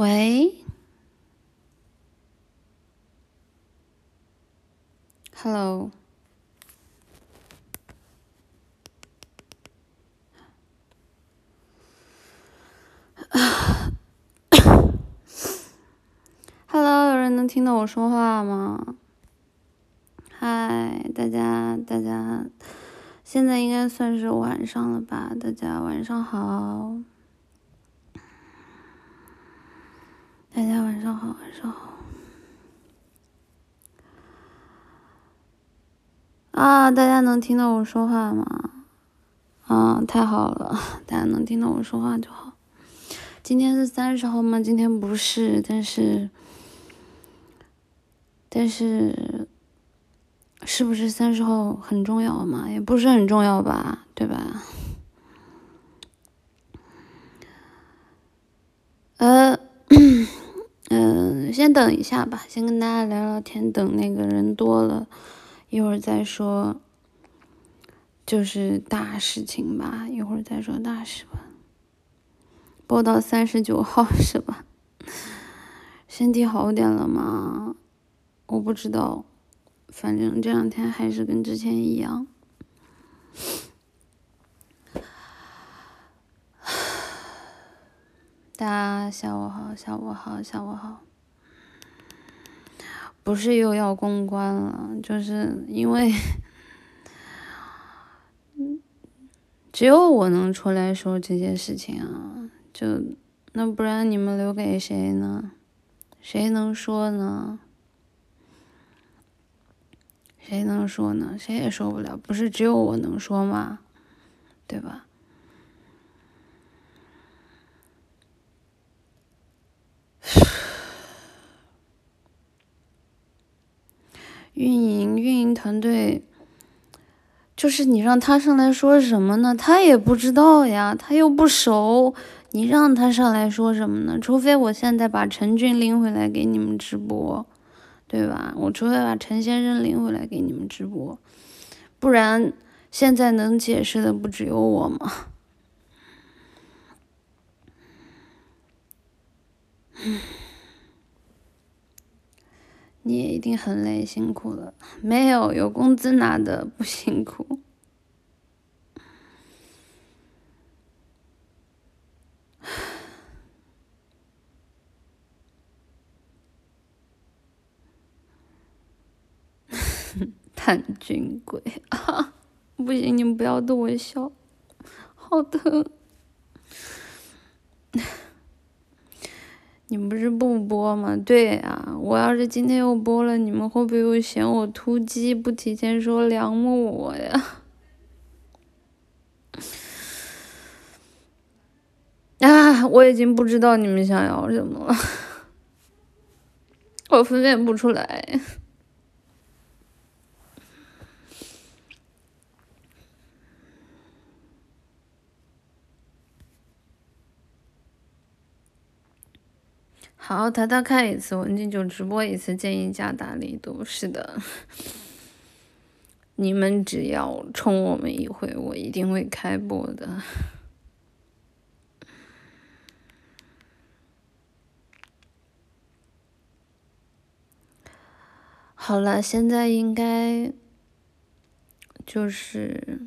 喂 hello。哈喽有人能听到我说话吗？嗨，大家，大家，现在应该算是晚上了吧？大家晚上好。大家晚上好，晚上好。啊，大家能听到我说话吗？啊，太好了，大家能听到我说话就好。今天是三十号吗？今天不是，但是，但是，是不是三十号很重要嘛？也不是很重要吧，对吧？呃。先等一下吧，先跟大家聊聊天，等那个人多了，一会儿再说，就是大事情吧，一会儿再说大事吧。播到三十九号是吧？身体好点了吗？我不知道，反正这两天还是跟之前一样。大家下午好，下午好，下午好。不是又要公关了，就是因为，只有我能出来说这件事情啊，就那不然你们留给谁呢？谁能说呢？谁能说呢？谁也说不了，不是只有我能说吗？对吧？运营运营团队，就是你让他上来说什么呢？他也不知道呀，他又不熟，你让他上来说什么呢？除非我现在把陈俊拎回来给你们直播，对吧？我除非把陈先生拎回来给你们直播，不然现在能解释的不只有我吗？嗯。你也一定很累，辛苦了。没有，有工资拿的不辛苦。叛军鬼啊！不行，你们不要逗我笑，好疼。你们不是不播吗？对呀，我要是今天又播了，你们会不会又嫌我突击不提前说凉了我呀？啊，我已经不知道你们想要什么了，我分辨不出来。好，淘淘开一次，文静就直播一次，建议加大力度。是的，你们只要冲我们一回，我一定会开播的。好了，现在应该就是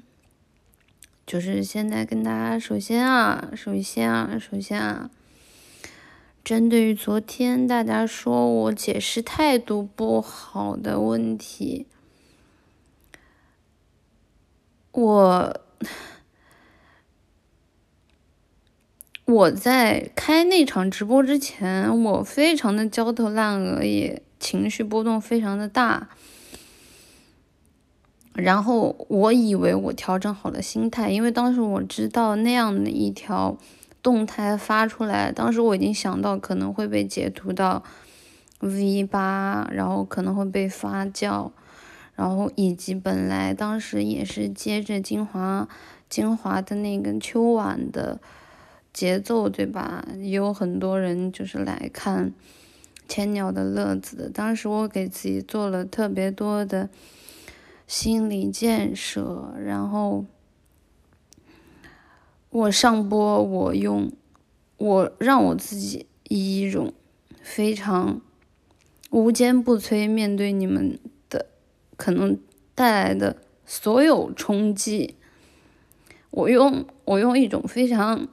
就是现在跟大家，首先啊，首先啊，首先啊。针对于昨天大家说我解释态度不好的问题，我我在开那场直播之前，我非常的焦头烂额，也情绪波动非常的大。然后我以为我调整好了心态，因为当时我知道那样的一条。动态发出来，当时我已经想到可能会被截图到 V 八，然后可能会被发酵，然后以及本来当时也是接着精华精华的那个秋晚的节奏，对吧？也有很多人就是来看千鸟的乐子的。当时我给自己做了特别多的心理建设，然后。我上播，我用，我让我自己以一种非常无坚不摧面对你们的可能带来的所有冲击。我用我用一种非常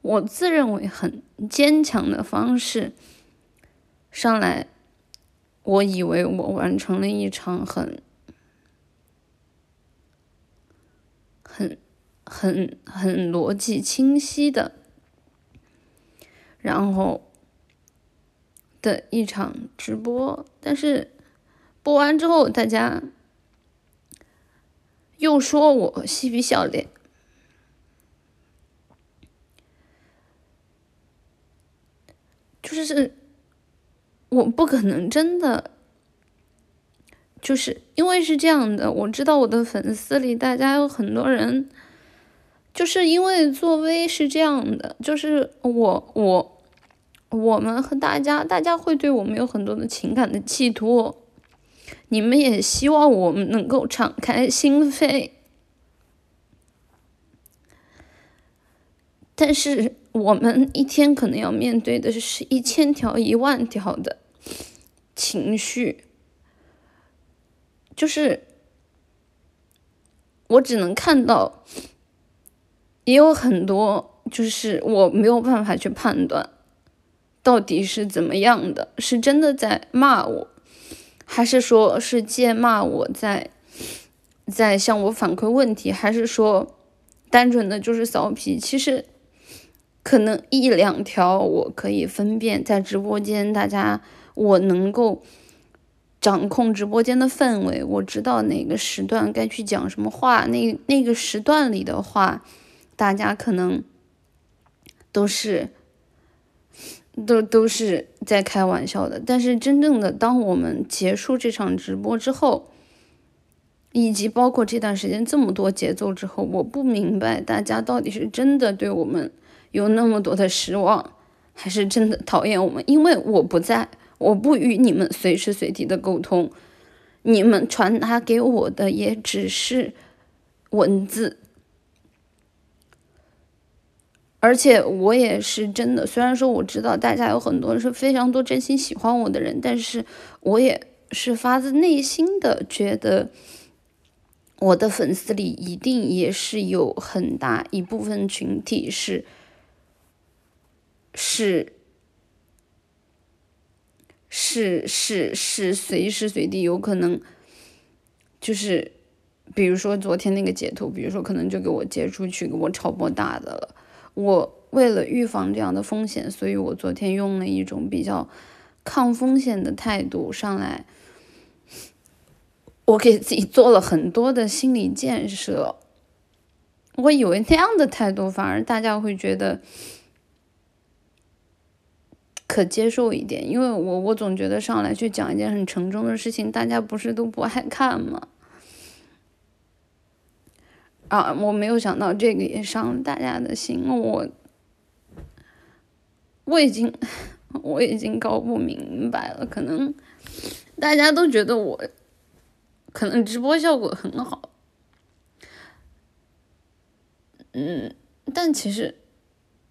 我自认为很坚强的方式上来，我以为我完成了一场很很很很逻辑清晰的，然后的一场直播，但是播完之后大家。又说我嬉皮笑脸，就是我不可能真的，就是因为是这样的，我知道我的粉丝里大家有很多人，就是因为作威是这样的，就是我我我们和大家，大家会对我们有很多的情感的寄托。你们也希望我们能够敞开心扉，但是我们一天可能要面对的是一千条、一万条的情绪，就是我只能看到，也有很多，就是我没有办法去判断到底是怎么样的，是真的在骂我。还是说是借骂我在在向我反馈问题，还是说单纯的就是骚皮？其实可能一两条我可以分辨，在直播间大家我能够掌控直播间的氛围，我知道哪个时段该去讲什么话，那那个时段里的话，大家可能都是。都都是在开玩笑的，但是真正的当我们结束这场直播之后，以及包括这段时间这么多节奏之后，我不明白大家到底是真的对我们有那么多的失望，还是真的讨厌我们？因为我不在，我不与你们随时随地的沟通，你们传达给我的也只是文字。而且我也是真的，虽然说我知道大家有很多人是非常多真心喜欢我的人，但是我也是发自内心的觉得，我的粉丝里一定也是有很大一部分群体是是是是是随时随地有可能，就是比如说昨天那个截图，比如说可能就给我截出去，给我超播大的了。我为了预防这样的风险，所以我昨天用了一种比较抗风险的态度上来。我给自己做了很多的心理建设。我以为那样的态度反而大家会觉得可接受一点，因为我我总觉得上来去讲一件很沉重的事情，大家不是都不爱看吗？啊，我没有想到这个也伤大家的心，我我已经我已经搞不明白了，可能大家都觉得我可能直播效果很好，嗯，但其实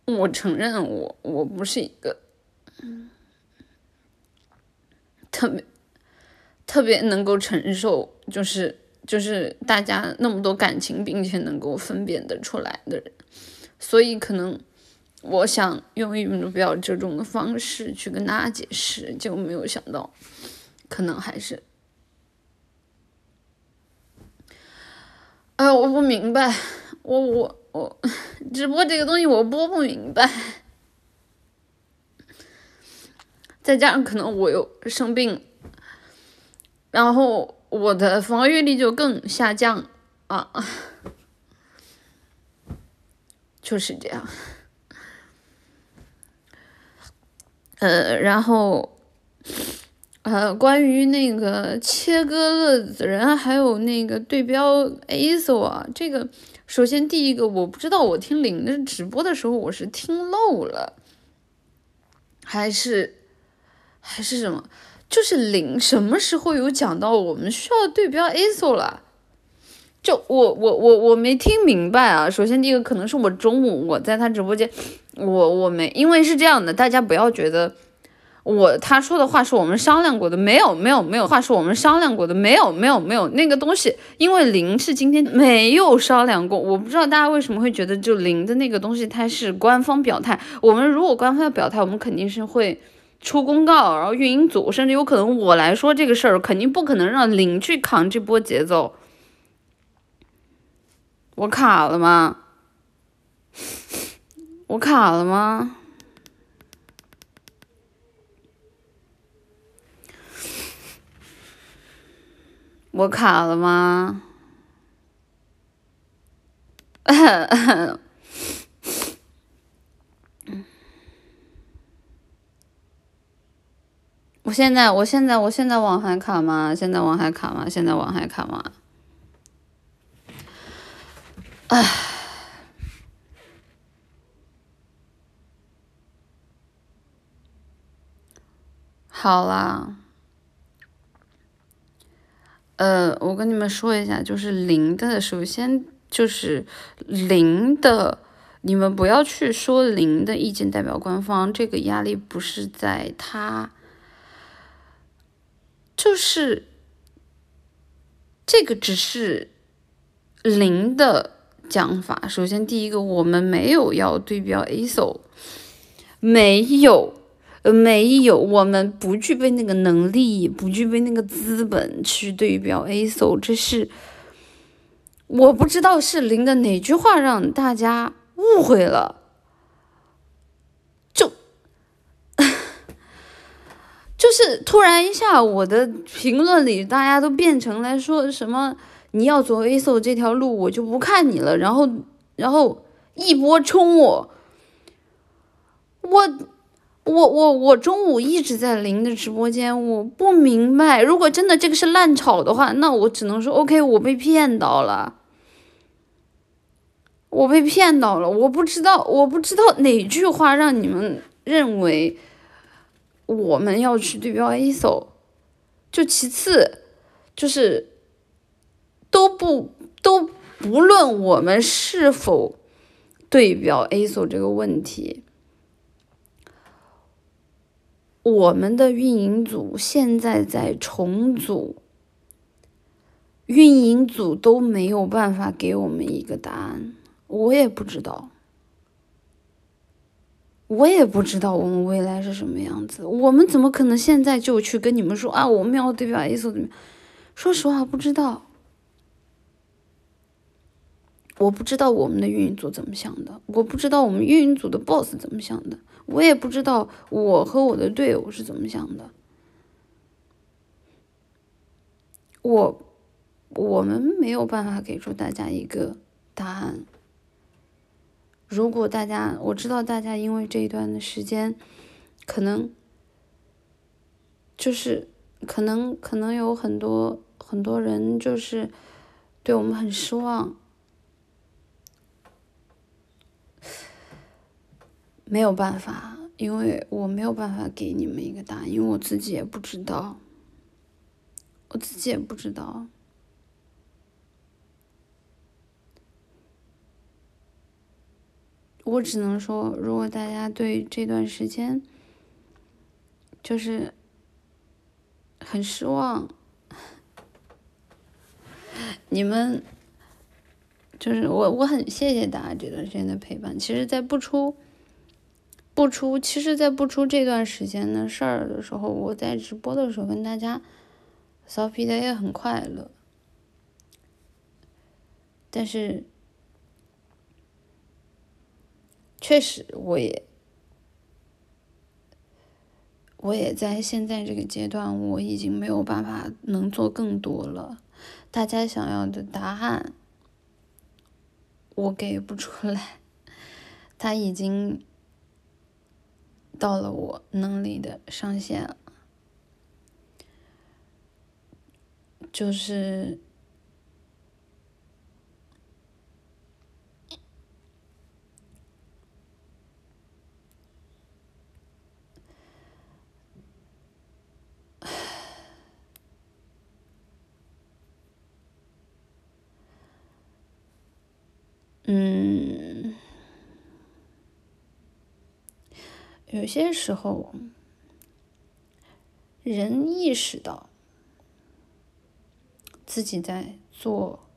我承认我我不是一个特别特别能够承受，就是。就是大家那么多感情，并且能够分辨得出来的人，所以可能我想用一种比较这种的方式去跟大家解释，就没有想到，可能还是，哎，我不明白，我我我 直播这个东西我播不明白，再加上可能我又生病，然后。我的防御力就更下降啊，就是这样。呃，然后，呃，关于那个切割的人，还有那个对标 ASO 啊，这个首先第一个，我不知道我听林的直播的时候我是听漏了，还是还是什么？就是零什么时候有讲到我们需要对标 ASO 了？就我我我我没听明白啊。首先第一个可能是我中午我在他直播间我我没，因为是这样的，大家不要觉得我他说的话是我们商量过的，没有没有没有话是我们商量过的，没有没有没有那个东西，因为零是今天没有商量过，我不知道大家为什么会觉得就零的那个东西它是官方表态，我们如果官方要表态，我们肯定是会出公告，然后运营组甚至有可能我来说这个事儿，肯定不可能让零去扛这波节奏。我卡了吗？我卡了吗？我卡了吗？我现在，我现在，我现在网还卡吗？现在网还卡吗？现在网还卡吗？唉，好啦，呃，我跟你们说一下，就是零的，首先就是零的，你们不要去说零的意见代表官方，这个压力不是在他，就是这个只是零的。讲法，首先第一个，我们没有要对标 ASO，没有，没有，我们不具备那个能力，不具备那个资本去对标 ASO，这是我不知道是零的哪句话让大家误会了，就是突然一下，我的评论里大家都变成来说什么。你要走 A 手这条路，我就不看你了。然后，然后一波冲我，我，我，我，我中午一直在林的直播间，我不明白。如果真的这个是烂炒的话，那我只能说 OK，我被骗到了，我被骗到了。我不知道，我不知道哪句话让你们认为我们要去对标 ASO，。就其次，就是。都不都不论我们是否对标 ASO 这个问题，我们的运营组现在在重组，运营组都没有办法给我们一个答案，我也不知道，我也不知道我们未来是什么样子，我们怎么可能现在就去跟你们说啊，我们要对标 ASO 怎么？说实话，不知道。我不知道我们的运营组怎么想的，我不知道我们运营组的 boss 怎么想的，我也不知道我和我的队友是怎么想的。我我们没有办法给出大家一个答案。如果大家我知道大家因为这一段的时间，可能就是可能可能有很多很多人就是对我们很失望。没有办法，因为我没有办法给你们一个答案，因为我自己也不知道，我自己也不知道。我只能说，如果大家对这段时间就是很失望，你们就是我，我很谢谢大家这段时间的陪伴。其实，在不出。不出，其实，在不出这段时间的事儿的时候，我在直播的时候跟大家骚皮的也很快乐。但是，确实，我也，我也在现在这个阶段，我已经没有办法能做更多了。大家想要的答案，我给不出来，他已经。到了我能力的上限了，就是，嗯。有些时候，人意识到自己在做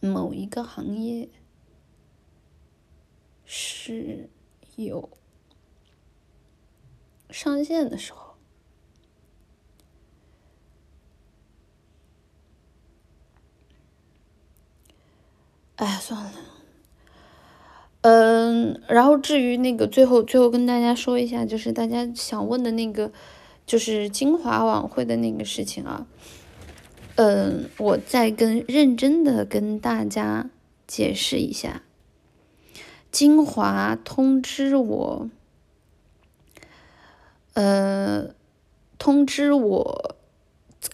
某一个行业是有上限的时候。哎，算了。嗯，然后至于那个最后最后跟大家说一下，就是大家想问的那个，就是金华晚会的那个事情啊。嗯，我再跟认真的跟大家解释一下。金华通知我，呃，通知我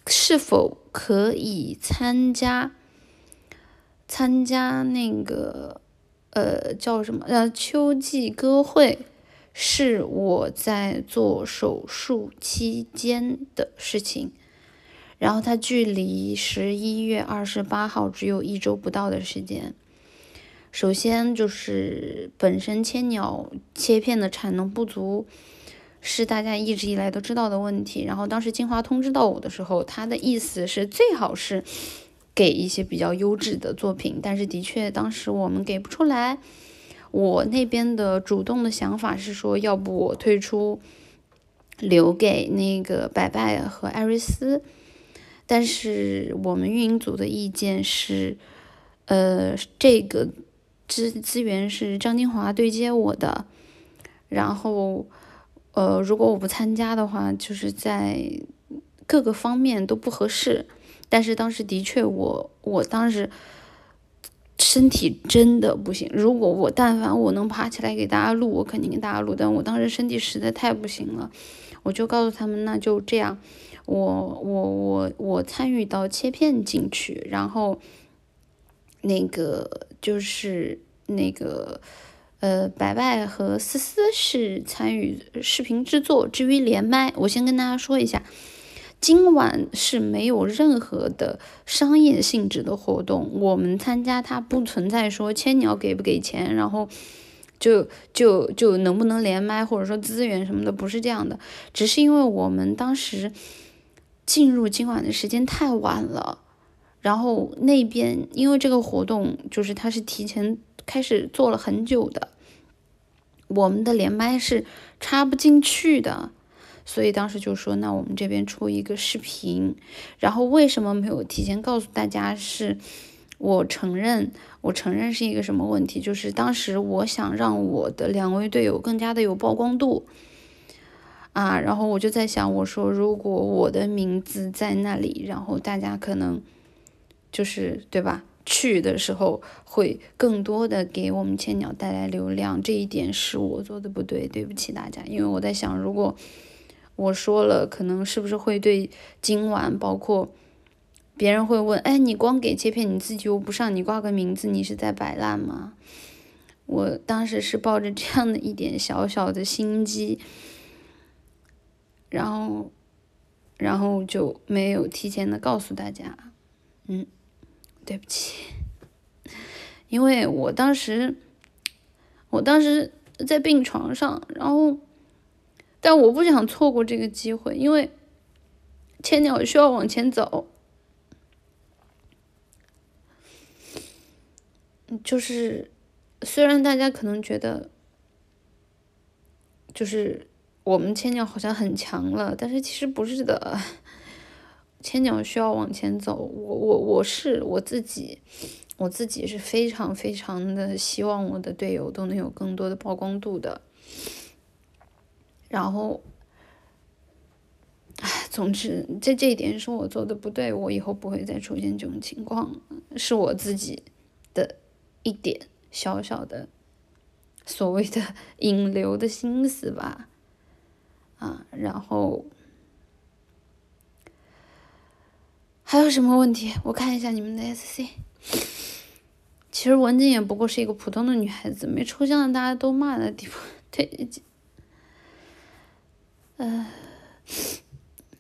是否可以参加。参加那个，呃，叫什么？呃，秋季歌会是我在做手术期间的事情，然后它距离十一月二十八号只有一周不到的时间。首先就是本身千鸟切片的产能不足，是大家一直以来都知道的问题。然后当时金华通知到我的时候，他的意思是最好是。给一些比较优质的作品，但是的确当时我们给不出来。我那边的主动的想法是说，要不我退出，留给那个白拜和艾瑞斯。但是我们运营组的意见是，呃，这个资资源是张金华对接我的，然后，呃，如果我不参加的话，就是在各个方面都不合适。但是当时的确，我我当时身体真的不行。如果我但凡我能爬起来给大家录，我肯定给大家录。但我当时身体实在太不行了，我就告诉他们，那就这样，我我我我参与到切片进去，然后那个就是那个呃，白白和思思是参与视频制作。至于连麦，我先跟大家说一下。今晚是没有任何的商业性质的活动，我们参加它不存在说千鸟给不给钱，然后就就就能不能连麦，或者说资源什么的，不是这样的，只是因为我们当时进入今晚的时间太晚了，然后那边因为这个活动就是它是提前开始做了很久的，我们的连麦是插不进去的。所以当时就说，那我们这边出一个视频，然后为什么没有提前告诉大家？是我承认，我承认是一个什么问题？就是当时我想让我的两位队友更加的有曝光度啊，然后我就在想，我说如果我的名字在那里，然后大家可能就是对吧？去的时候会更多的给我们千鸟带来流量，这一点是我做的不对，对不起大家，因为我在想如果。我说了，可能是不是会对今晚，包括别人会问，哎，你光给切片，你自己又不上，你挂个名字，你是在摆烂吗？我当时是抱着这样的一点小小的心机，然后，然后就没有提前的告诉大家，嗯，对不起，因为我当时，我当时在病床上，然后。但我不想错过这个机会，因为千鸟需要往前走。就是虽然大家可能觉得，就是我们千鸟好像很强了，但是其实不是的。千鸟需要往前走，我我我是我自己，我自己是非常非常的希望我的队友都能有更多的曝光度的。然后，唉，总之，这这一点是我做的不对，我以后不会再出现这种情况，是我自己的一点小小的所谓的 引流的心思吧，啊，然后还有什么问题？我看一下你们的 SC。其实文静也不过是一个普通的女孩子，没出现大家都骂的地方，对。呃，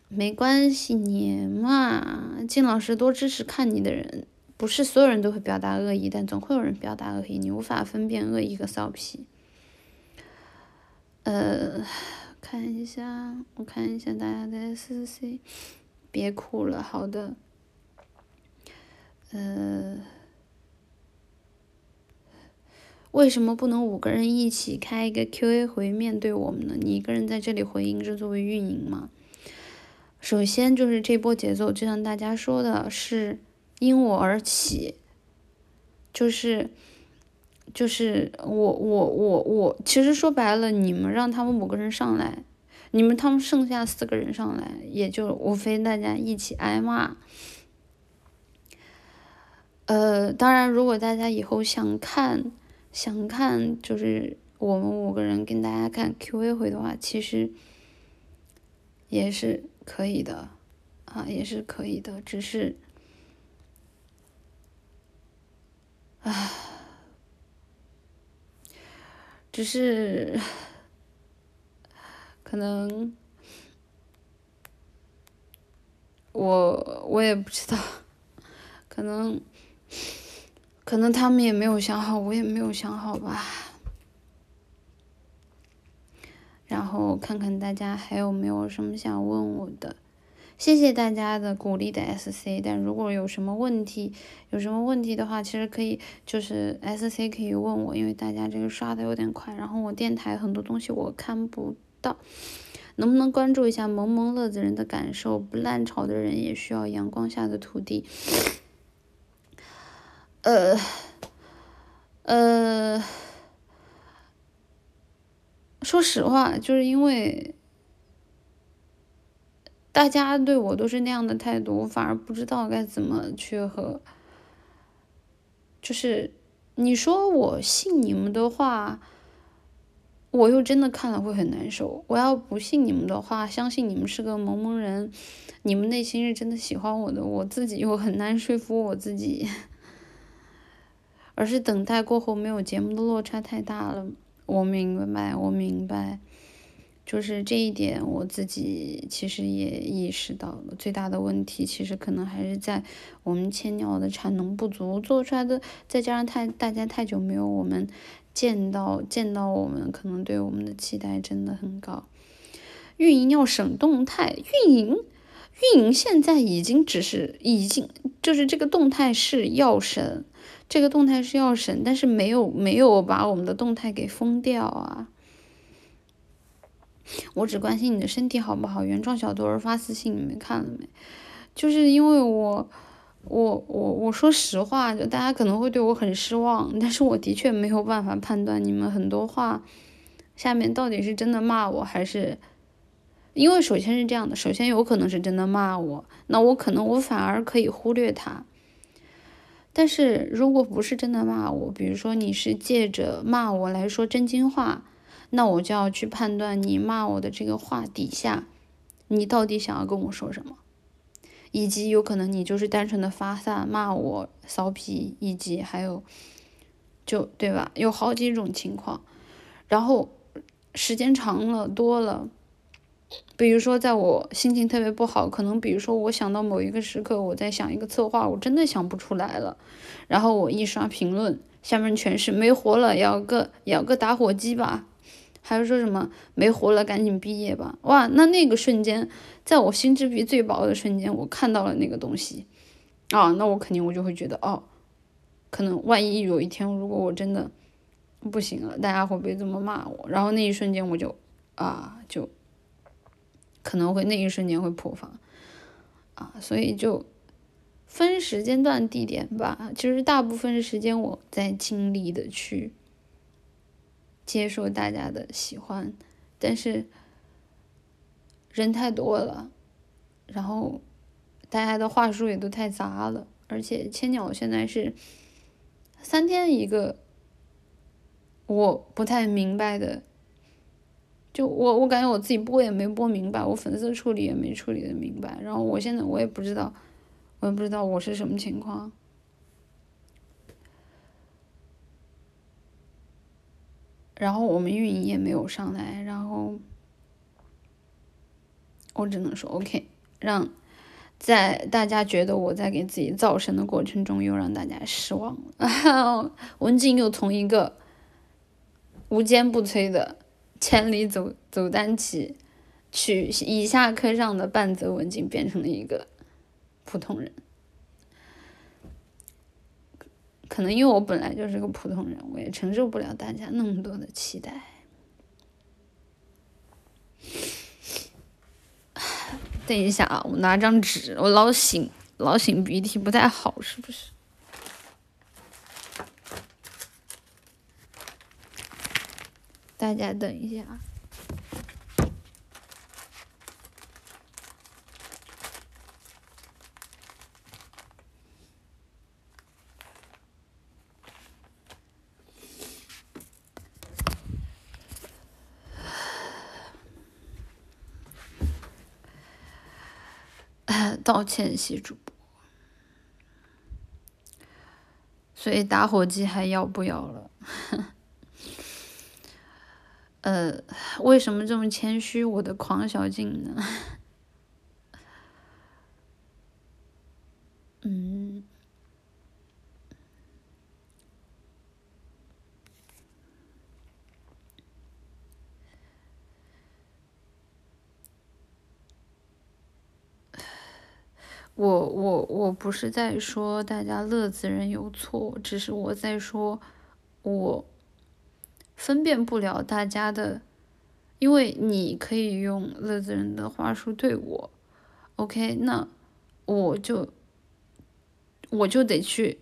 没关系，你嘛，金老师多支持看你的人，不是所有人都会表达恶意，但总会有人表达恶意，你无法分辨恶意和骚皮。呃，看一下，我看一下大家的 S C，别哭了，好的。呃，为什么不能五个人一起开一个 Q A 回面对我们呢？你一个人在这里回应是作为运营吗？首先就是这波节奏，就像大家说的，是因我而起，就是。就是我我我我，其实说白了，你们让他们五个人上来，你们他们剩下四个人上来，也就无非大家一起挨骂。呃，当然，如果大家以后想看想看，就是我们五个人跟大家看 Q A 回的话，其实也是可以的，啊，也是可以的，只是，啊。只是，可能我我也不知道，可能可能他们也没有想好，我也没有想好吧。然后看看大家还有没有什么想问我的。谢谢大家的鼓励的 S C，但如果有什么问题，有什么问题的话，其实可以就是 S C 可以问我，因为大家这个刷的有点快，然后我电台很多东西我看不到，能不能关注一下萌萌乐子人的感受？不烂潮的人也需要阳光下的土地。呃，呃，说实话，就是因为。大家对我都是那样的态度，我反而不知道该怎么去和。就是你说我信你们的话，我又真的看了会很难受。我要不信你们的话，相信你们是个萌萌人，你们内心是真的喜欢我的，我自己又很难说服我自己。而是等待过后没有节目的落差太大了，我明白，我明白。就是这一点，我自己其实也意识到了。最大的问题其实可能还是在我们千鸟的产能不足做出来的，再加上太大家太久没有我们见到见到我们，可能对我们的期待真的很高。运营要省动态，运营运营现在已经只是已经就是这个动态是要省，这个动态是要审，但是没有没有把我们的动态给封掉啊。我只关心你的身体好不好。原创小作文发私信，你们看了没？就是因为我，我，我，我说实话，就大家可能会对我很失望，但是我的确没有办法判断你们很多话下面到底是真的骂我还是，因为首先是这样的，首先有可能是真的骂我，那我可能我反而可以忽略他。但是如果不是真的骂我，比如说你是借着骂我来说真心话。那我就要去判断你骂我的这个话底下，你到底想要跟我说什么，以及有可能你就是单纯的发散骂我骚皮，以及还有，就对吧？有好几种情况，然后时间长了多了，比如说在我心情特别不好，可能比如说我想到某一个时刻，我在想一个策划，我真的想不出来了，然后我一刷评论，下面全是没活了，咬个咬个打火机吧。还是说什么没活了，赶紧毕业吧！哇，那那个瞬间，在我心智皮最薄的瞬间，我看到了那个东西，啊，那我肯定我就会觉得，哦，可能万一有一天，如果我真的不行了，大家会不会这么骂我？然后那一瞬间我就，啊，可能会那一瞬间会破防，啊，所以就分时间段、地点吧。其实大部分时间我在尽力的去。接受大家的喜欢，但是人太多了，然后大家的话术也都太杂了，而且千鸟现在是三天一个，我不太明白的，就我我感觉我自己播也没播明白，我粉丝处理也没处理的明白，然后我现在我也不知道，我也不知道我是什么情况。然后我们运营也没有上来，然后我只能说 OK，让在大家觉得我在给自己造神的过程中，又让大家失望了。文静又从一个无坚不摧的千里走走单骑，取以下课上的半泽文静变成了一个普通人。可能因为我本来就是个普通人，我也承受不了大家那么多的期待。等一下啊，我拿张纸，我老擤老擤鼻涕不太好，是不是？大家等一下。道歉，谢主播。所以打火机还要不要了？呃，为什么这么谦虚？我的狂小静呢？嗯。我我我不是在说大家乐子人有错，只是我在说，我分辨不了大家的，因为你可以用乐子人的话术对我，OK，那我就我就得去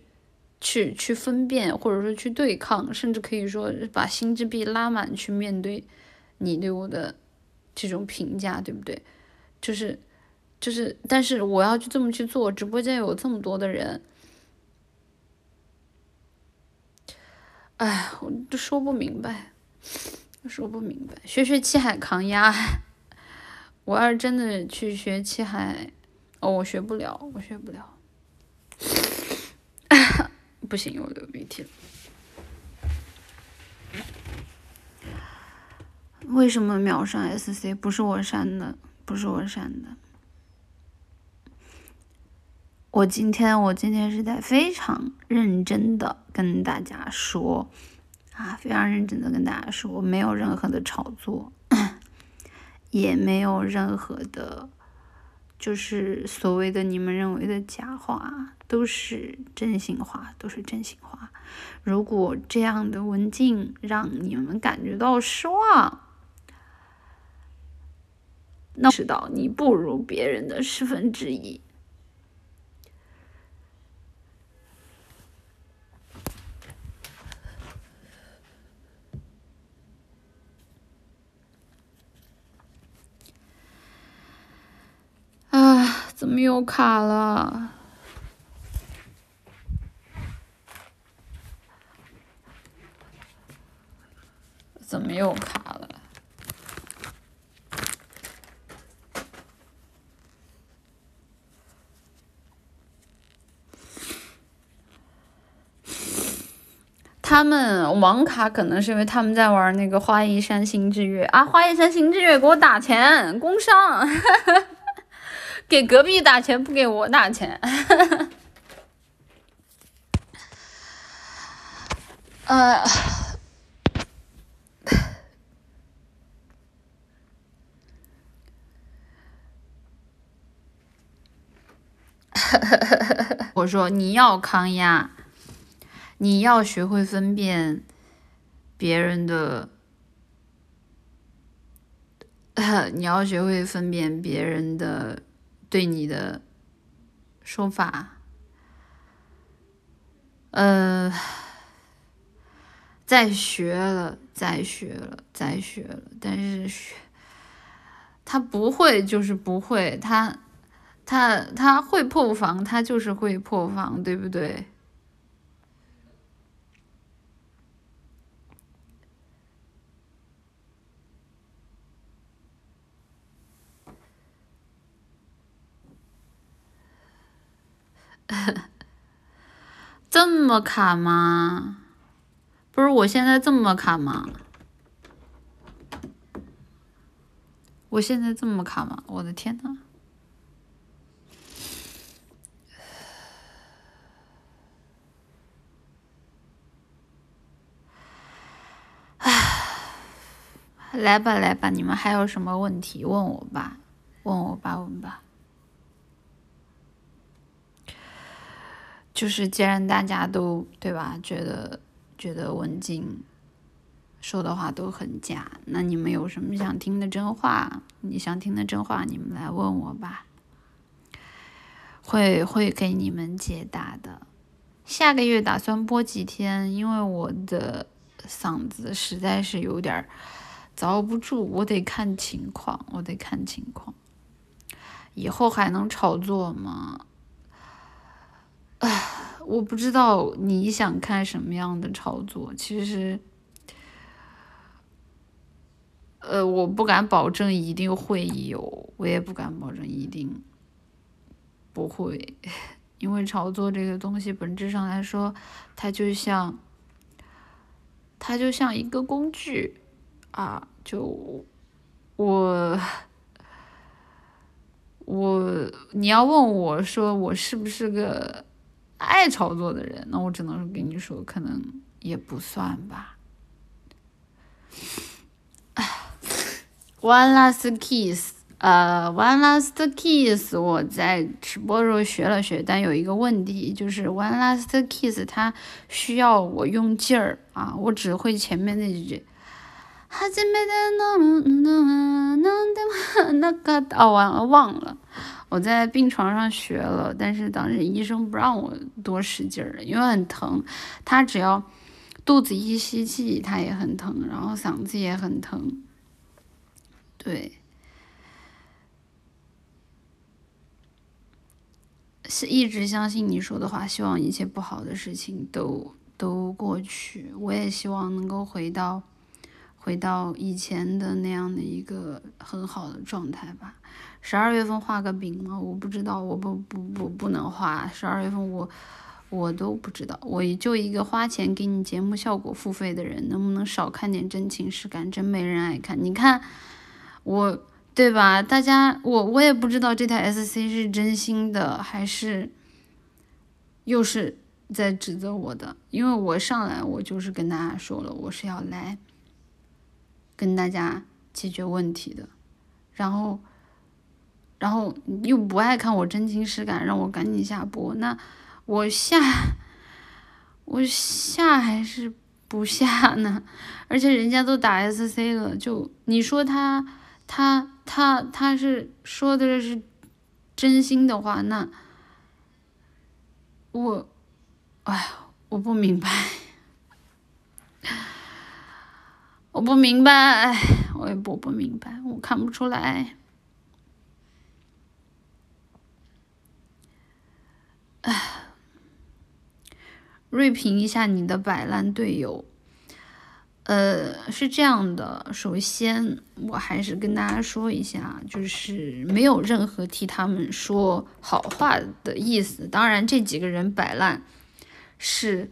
去去分辨，或者说去对抗，甚至可以说把心智币拉满去面对你对我的这种评价，对不对？就是。就是，但是我要去这么去做，直播间有这么多的人，哎，我都说不明白，说不明白。学学七海抗压，我要是真的去学七海，哦，我学不了，我学不了，不行，我流鼻涕了。为什么秒上 SC？不是我删的，不是我删的。我今天，我今天是在非常认真的跟大家说，啊，非常认真的跟大家说，我没有任何的炒作，也没有任何的，就是所谓的你们认为的假话，都是真心话，都是真心话。如果这样的文静让你们感觉到失望，那知道你不如别人的十分之一。啊！怎么又卡了？怎么又卡了？他们网卡可能是因为他们在玩那个花衣山星之月啊！花衣山星之月给我打钱，工伤。给隔壁打钱不给我打钱，呃，我说你要抗压，你要学会分辨别人的，你要学会分辨别人的。对你的说法，呃，在学了，在学了，在学了，但是学他不会，就是不会，他他他会破防，他就是会破防，对不对？这么卡吗？不是我现在这么卡吗？我现在这么卡吗？我的天呐！唉，来吧来吧，你们还有什么问题问我吧，问我吧问吧。就是既然大家都对吧，觉得觉得文静说的话都很假，那你们有什么想听的真话？你想听的真话，你们来问我吧，会会给你们解答的。下个月打算播几天，因为我的嗓子实在是有点儿遭不住，我得看情况，我得看情况。以后还能炒作吗？唉，我不知道你想看什么样的炒作。其实，呃，我不敢保证一定会有，我也不敢保证一定不会，因为炒作这个东西本质上来说，它就像，它就像一个工具啊，就我。我，你要问我说我是不是个爱炒作的人，那我只能跟你说，可能也不算吧。One last kiss，呃，One last kiss，我在直播时候学了学，但有一个问题就是 One last kiss 它需要我用劲儿啊，我只会前面那几句。哈基米的诺诺诺诺的那个哦，完了忘了，我在病床上学了，但是当时医生不让我多使劲儿，因为很疼。他只要肚子一吸气，他也很疼，然后嗓子也很疼。对，是一直相信你说的话，希望一切不好的事情都都过去。我也希望能够回到。回到以前的那样的一个很好的状态吧。十二月份画个饼吗？我不知道，我不不不不能画。十二月份我我都不知道。我就一个花钱给你节目效果付费的人，能不能少看点真情实感？真没人爱看。你看我对吧？大家我我也不知道这台 SC 是真心的还是又是在指责我的，因为我上来我就是跟大家说了，我是要来。跟大家解决问题的，然后，然后又不爱看我真情实感，让我赶紧下播。那我下，我下还是不下呢？而且人家都打 SC 了，就你说他他他他是说的是真心的话，那我，哎，我不明白。我不明白，我也不不明白，我看不出来。唉，锐评一下你的摆烂队友。呃，是这样的，首先我还是跟大家说一下，就是没有任何替他们说好话的意思。当然，这几个人摆烂是。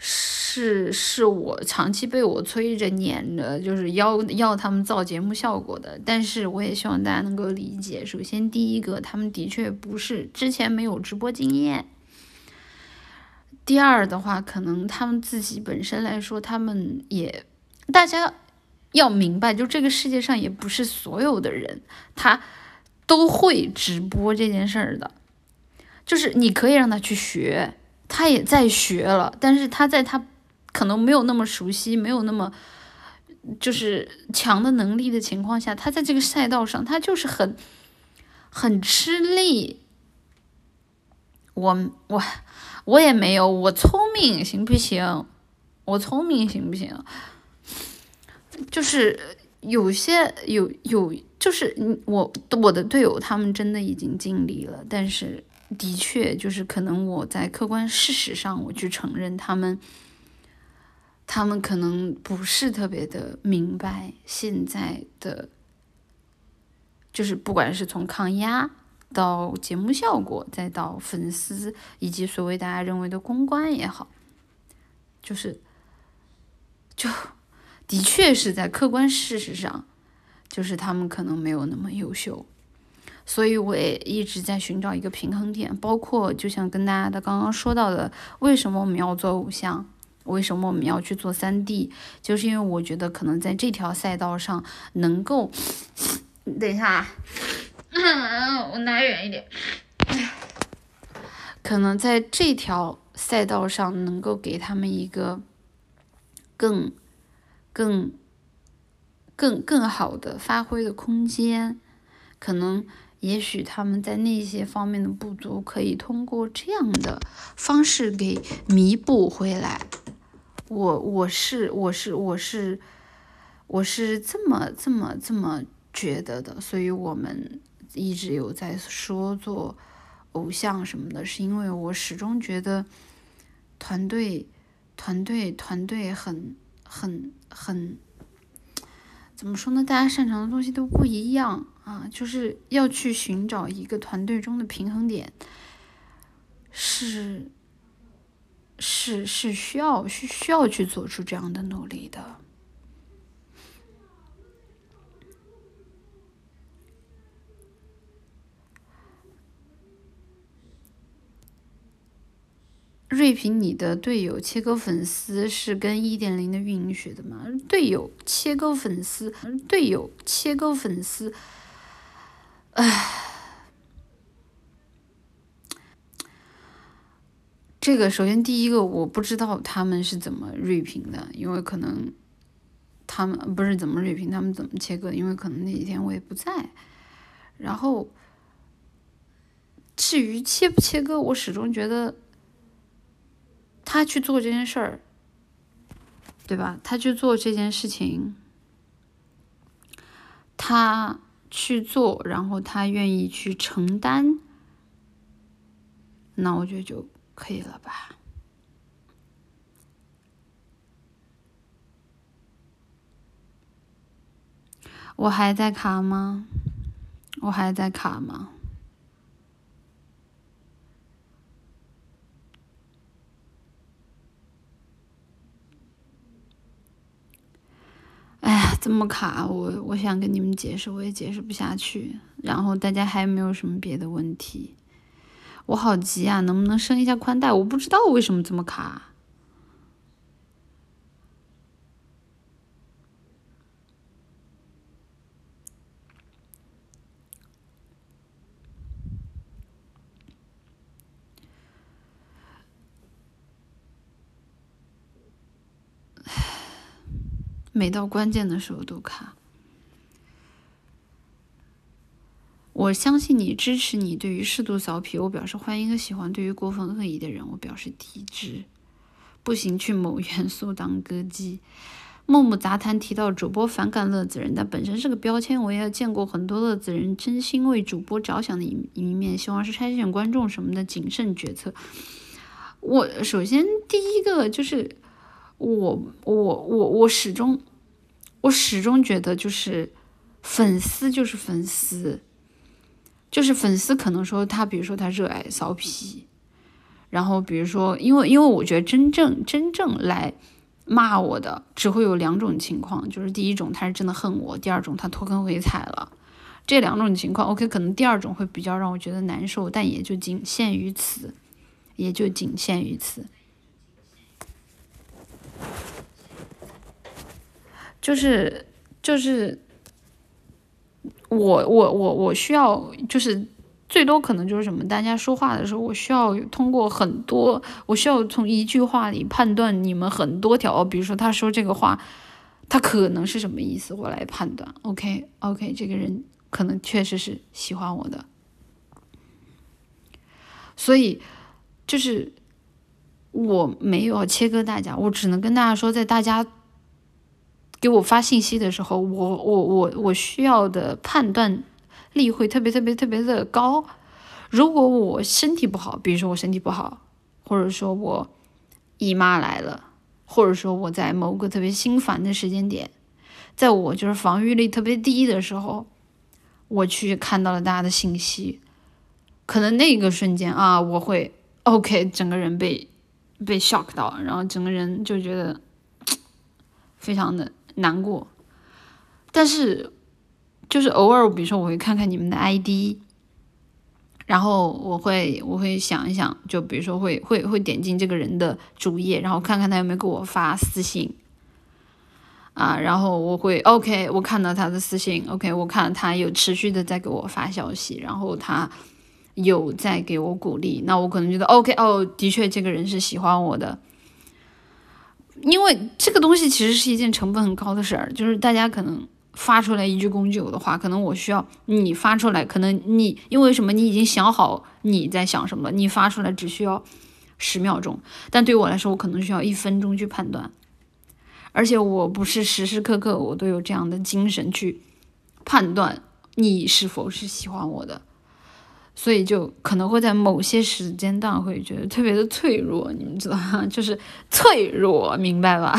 是是我长期被我催着撵着，就是要要他们造节目效果的。但是我也希望大家能够理解。首先，第一个，他们的确不是之前没有直播经验。第二的话，可能他们自己本身来说，他们也大家要明白，就这个世界上也不是所有的人他都会直播这件事儿的，就是你可以让他去学。他也在学了，但是他在他可能没有那么熟悉、没有那么就是强的能力的情况下，他在这个赛道上，他就是很很吃力。我我我也没有，我聪明行不行？我聪明行不行？就是有些有有，就是我我的队友他们真的已经尽力了，但是。的确，就是可能我在客观事实上，我去承认他们，他们可能不是特别的明白现在的，就是不管是从抗压到节目效果，再到粉丝以及所谓大家认为的公关也好，就是，就的确是在客观事实上，就是他们可能没有那么优秀。所以我也一直在寻找一个平衡点，包括就像跟大家的刚刚说到的，为什么我们要做偶像？为什么我们要去做三 D？就是因为我觉得可能在这条赛道上能够，等一下，我拿远一点。可能在这条赛道上能够给他们一个更、更、更更好的发挥的空间。可能，也许他们在那些方面的不足，可以通过这样的方式给弥补回来。我我是我是我是我是这么这么这么觉得的，所以我们一直有在说做偶像什么的，是因为我始终觉得团队团队团队很很很怎么说呢？大家擅长的东西都不一样啊，就是要去寻找一个团队中的平衡点，是。是是需要需需要去做出这样的努力的。瑞平，你的队友切割粉丝是跟一点零的运营学的吗？队友切割粉丝，队友切割粉丝，唉。这个首先第一个我不知道他们是怎么锐评的，因为可能他们不是怎么锐评，他们怎么切割，因为可能那几天我也不在。然后至于切不切割，我始终觉得他去做这件事儿，对吧？他去做这件事情，他去做，然后他愿意去承担，那我觉得就。可以了吧？我还在卡吗？我还在卡吗？哎呀，这么卡，我我想跟你们解释，我也解释不下去。然后大家还有没有什么别的问题？我好急啊！能不能升一下宽带？我不知道为什么这么卡。每到关键的时候都卡。我相信你，支持你。对于适度骚皮，我表示欢迎和喜欢；对于过分恶意的人，我表示抵制。不行，去某元素当歌姬。木木杂谈提到主播反感乐子人，但本身是个标签。我也见过很多乐子人真心为主播着想的一一面，希望是筛选观众什么的谨慎决策。我首先第一个就是我我我我始终我始终觉得就是粉丝就是粉丝。就是粉丝可能说他，比如说他热爱骚皮，然后比如说，因为因为我觉得真正真正来骂我的只会有两种情况，就是第一种他是真的恨我，第二种他脱坑回踩了。这两种情况，OK，可能第二种会比较让我觉得难受，但也就仅限于此，也就仅限于此。就是就是。我我我我需要就是最多可能就是什么？大家说话的时候，我需要通过很多，我需要从一句话里判断你们很多条。比如说他说这个话，他可能是什么意思，我来判断。OK OK，这个人可能确实是喜欢我的，所以就是我没有切割大家，我只能跟大家说，在大家。给我发信息的时候，我我我我需要的判断力会特别特别特别的高。如果我身体不好，比如说我身体不好，或者说我姨妈来了，或者说我在某个特别心烦的时间点，在我就是防御力特别低的时候，我去看到了大家的信息，可能那个瞬间啊，我会 OK，整个人被被 shock 到，然后整个人就觉得非常的。难过，但是就是偶尔，比如说我会看看你们的 ID，然后我会我会想一想，就比如说会会会点进这个人的主页，然后看看他有没有给我发私信，啊，然后我会 OK，我看到他的私信，OK，我看他有持续的在给我发消息，然后他有在给我鼓励，那我可能觉得 OK，哦，的确这个人是喜欢我的，因为这个东西其实是一件成本很高的事儿，就是大家可能。发出来一句攻击我的话，可能我需要你发出来，可能你因为什么，你已经想好你在想什么，你发出来只需要十秒钟，但对我来说，我可能需要一分钟去判断，而且我不是时时刻刻我都有这样的精神去判断你是否是喜欢我的，所以就可能会在某些时间段会觉得特别的脆弱，你们知道吗？就是脆弱，明白吧？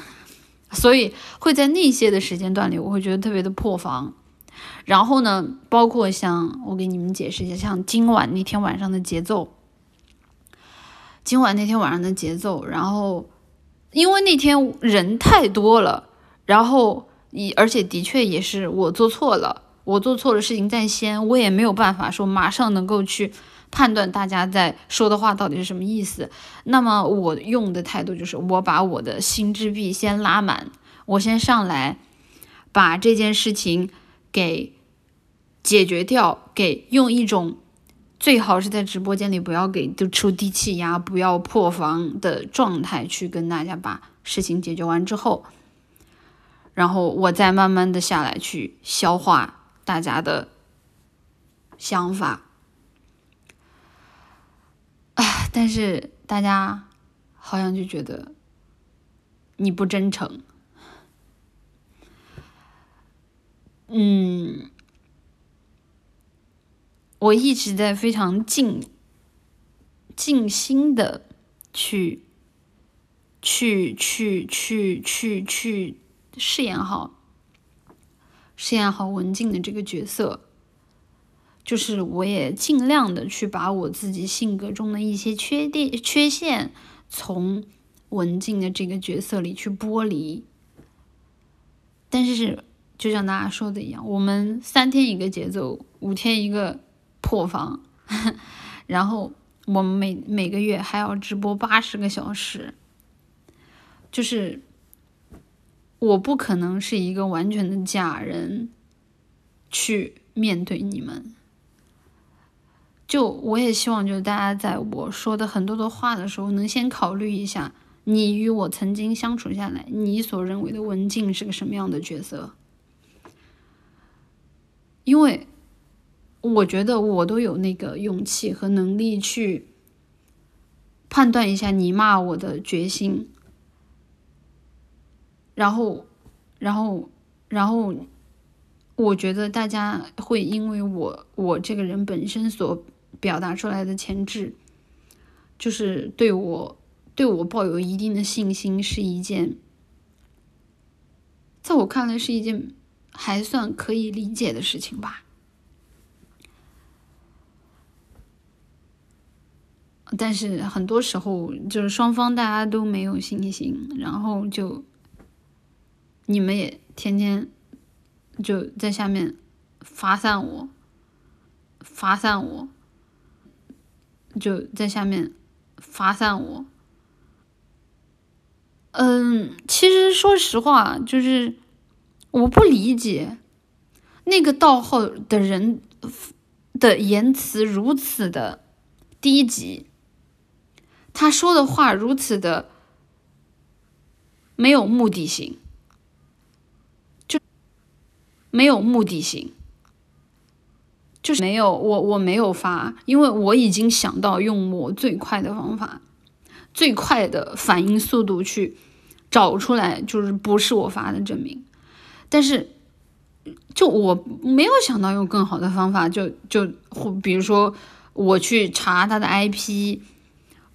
所以会在那些的时间段里，我会觉得特别的破防。然后呢，包括像我给你们解释一下，像今晚那天晚上的节奏，今晚那天晚上的节奏。然后，因为那天人太多了，然后以而且的确也是我做错了，我做错了事情在先，我也没有办法说马上能够去判断大家在说的话到底是什么意思。那么我用的态度就是，我把我的心智币先拉满。我先上来，把这件事情给解决掉，给用一种最好是在直播间里不要给就出低气压、不要破防的状态去跟大家把事情解决完之后，然后我再慢慢的下来去消化大家的想法。啊，但是大家好像就觉得你不真诚。嗯，我一直在非常静静心的去去去去去去饰演好饰演好文静的这个角色，就是我也尽量的去把我自己性格中的一些缺点缺陷从文静的这个角色里去剥离，但是。就像大家说的一样，我们三天一个节奏，五天一个破防，然后我们每每个月还要直播八十个小时，就是我不可能是一个完全的假人去面对你们。就我也希望，就是大家在我说的很多的话的时候，能先考虑一下，你与我曾经相处下来，你所认为的文静是个什么样的角色。因为我觉得我都有那个勇气和能力去判断一下你骂我的决心，然后，然后，然后，我觉得大家会因为我我这个人本身所表达出来的潜质，就是对我对我抱有一定的信心，是一件，在我看来是一件。还算可以理解的事情吧，但是很多时候就是双方大家都没有信心，然后就你们也天天就在下面发散我，发散我，就在下面发散我。嗯，其实说实话，就是。我不理解，那个盗号的人的言辞如此的低级，他说的话如此的没有目的性，没有目的性，就是没有我我没有发，因为我已经想到用我最快的方法，最快的反应速度去找出来，就是不是我发的证明。但是，就我没有想到用更好的方法，就就或比如说我去查他的 IP，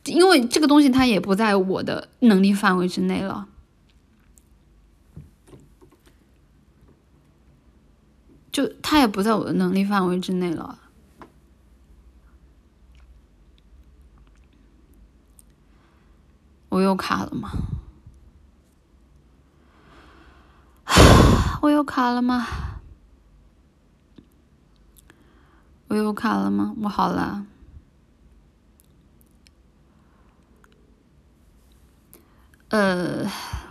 因为这个东西它也不在我的能力范围之内了，就他也不在我的能力范围之内了。我又卡了吗？我又卡了吗？我又卡了吗？我好了。呃，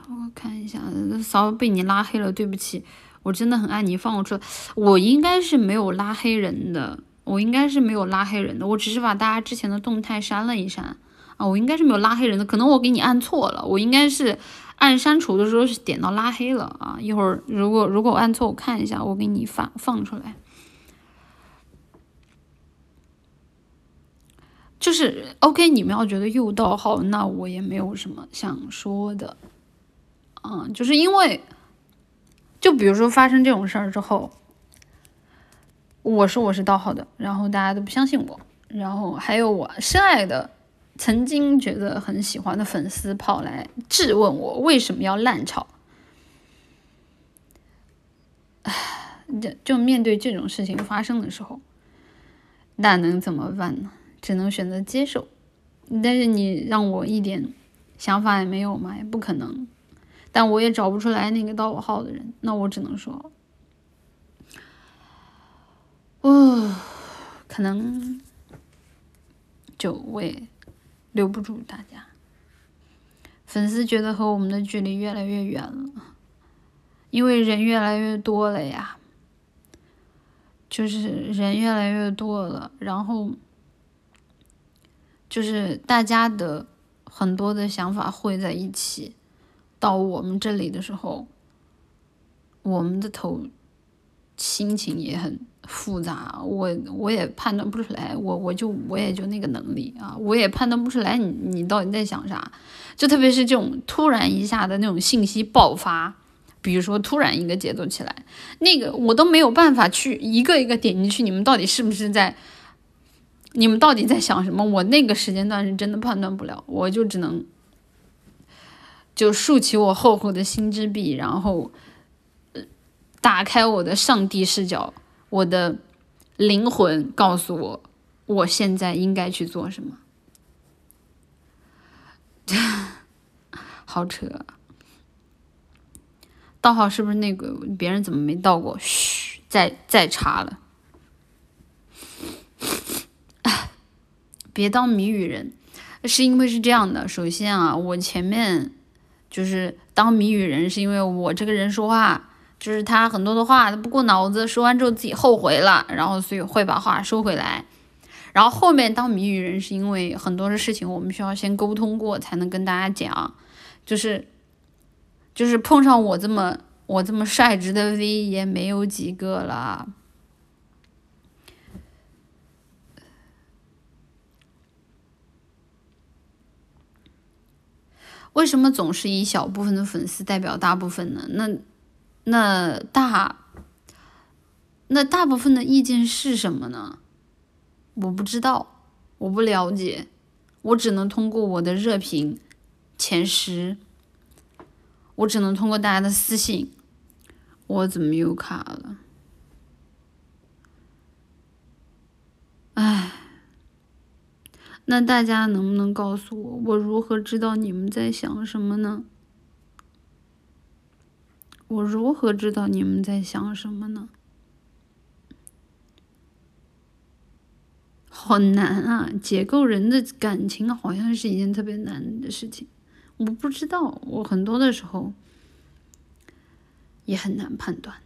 我看一下，骚被你拉黑了，对不起，我真的很爱你，放我出来。我应该是没有拉黑人的，我应该是没有拉黑人的，我只是把大家之前的动态删了一删啊，我应该是没有拉黑人的，可能我给你按错了，我应该是按删除的时候是点到拉黑了啊。一会儿如果如果我按错，我看一下，我给你放放出来。就是 OK，你们要觉得又盗号，那我也没有什么想说的，嗯，就是因为，就比如说发生这种事儿之后，我说我是盗号的，然后大家都不相信我，然后还有我深爱的、曾经觉得很喜欢的粉丝跑来质问我为什么要烂炒，唉，就就面对这种事情发生的时候，那能怎么办呢？只能选择接受，但是你让我一点想法也没有嘛，也不可能。但我也找不出来那个盗我号的人，那我只能说，哦，可能就我也留不住大家。粉丝觉得和我们的距离越来越远了，因为人越来越多了呀，就是人越来越多了，然后。就是大家的很多的想法汇在一起，到我们这里的时候，我们的头心情也很复杂，我我也判断不出来，我我就我也就那个能力啊，我也判断不出来你你到底在想啥，就特别是这种突然一下的那种信息爆发，比如说突然一个节奏起来，那个我都没有办法去一个一个点进去，你们到底是不是在？你们到底在想什么？我那个时间段是真的判断不了，我就只能就竖起我厚厚的心之壁，然后打开我的上帝视角，我的灵魂告诉我，我现在应该去做什么。好扯，盗号是不是那个？别人怎么没盗过？嘘，再再查了。别当谜语人，是因为是这样的。首先啊，我前面就是当谜语人，是因为我这个人说话就是他很多的话他不过脑子，说完之后自己后悔了，然后所以会把话收回来。然后后面当谜语人，是因为很多的事情我们需要先沟通过才能跟大家讲，就是就是碰上我这么我这么率直的 V 也没有几个了。为什么总是以小部分的粉丝代表大部分呢？那那大那大部分的意见是什么呢？我不知道，我不了解，我只能通过我的热评前十，我只能通过大家的私信。我怎么又卡了？唉。那大家能不能告诉我，我如何知道你们在想什么呢？我如何知道你们在想什么呢？好难啊！解构人的感情好像是一件特别难的事情。我不知道，我很多的时候也很难判断。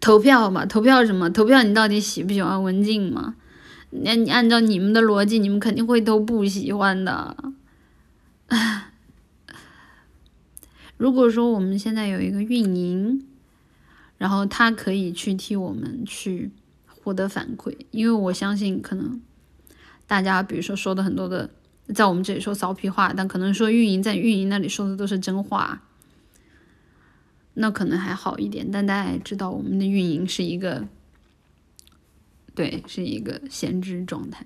投票嘛，投票什么？投票你到底喜不喜欢文静吗？那你按照你们的逻辑，你们肯定会都不喜欢的。如果说我们现在有一个运营，然后他可以去替我们去获得反馈，因为我相信可能大家比如说说的很多的，在我们这里说骚皮话，但可能说运营在运营那里说的都是真话，那可能还好一点。但大家也知道，我们的运营是一个。对，是一个闲置状态，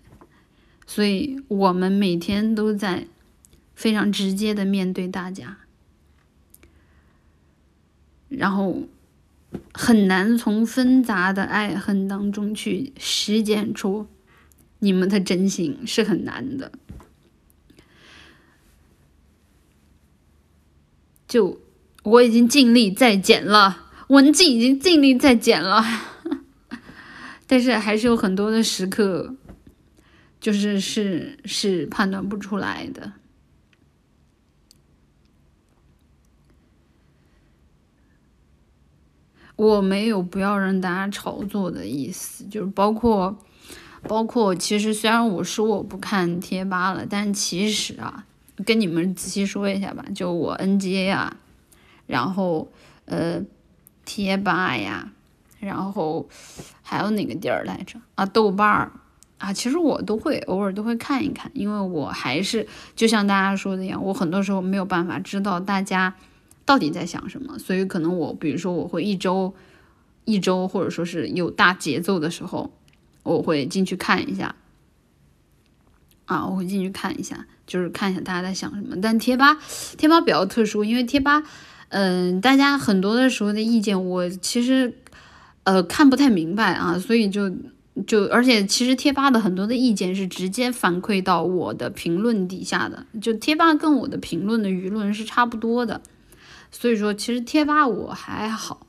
所以我们每天都在非常直接的面对大家，然后很难从纷杂的爱恨当中去实践出你们的真心，是很难的。就我已经尽力在减了，文静已经尽力在减了。但是还是有很多的时刻，就是是是判断不出来的。我没有不要让大家炒作的意思，就是包括包括，其实虽然我说我不看贴吧了，但其实啊，跟你们仔细说一下吧，就我 NGA 呀，然后呃贴吧呀，然后还有哪个地儿来着啊？豆瓣儿啊，其实我都会偶尔都会看一看，因为我还是就像大家说的一样，我很多时候没有办法知道大家。到底在想什么？所以可能我，比如说我会一周，一周或者说是有大节奏的时候，我会进去看一下，啊，我会进去看一下，就是看一下大家在想什么。但贴吧，贴吧比较特殊，因为贴吧，嗯，大家很多的时候的意见，我其实，呃，看不太明白啊，所以就就，而且其实贴吧的很多的意见是直接反馈到我的评论底下的，就贴吧跟我的评论的舆论是差不多的。所以说，其实贴吧我还好。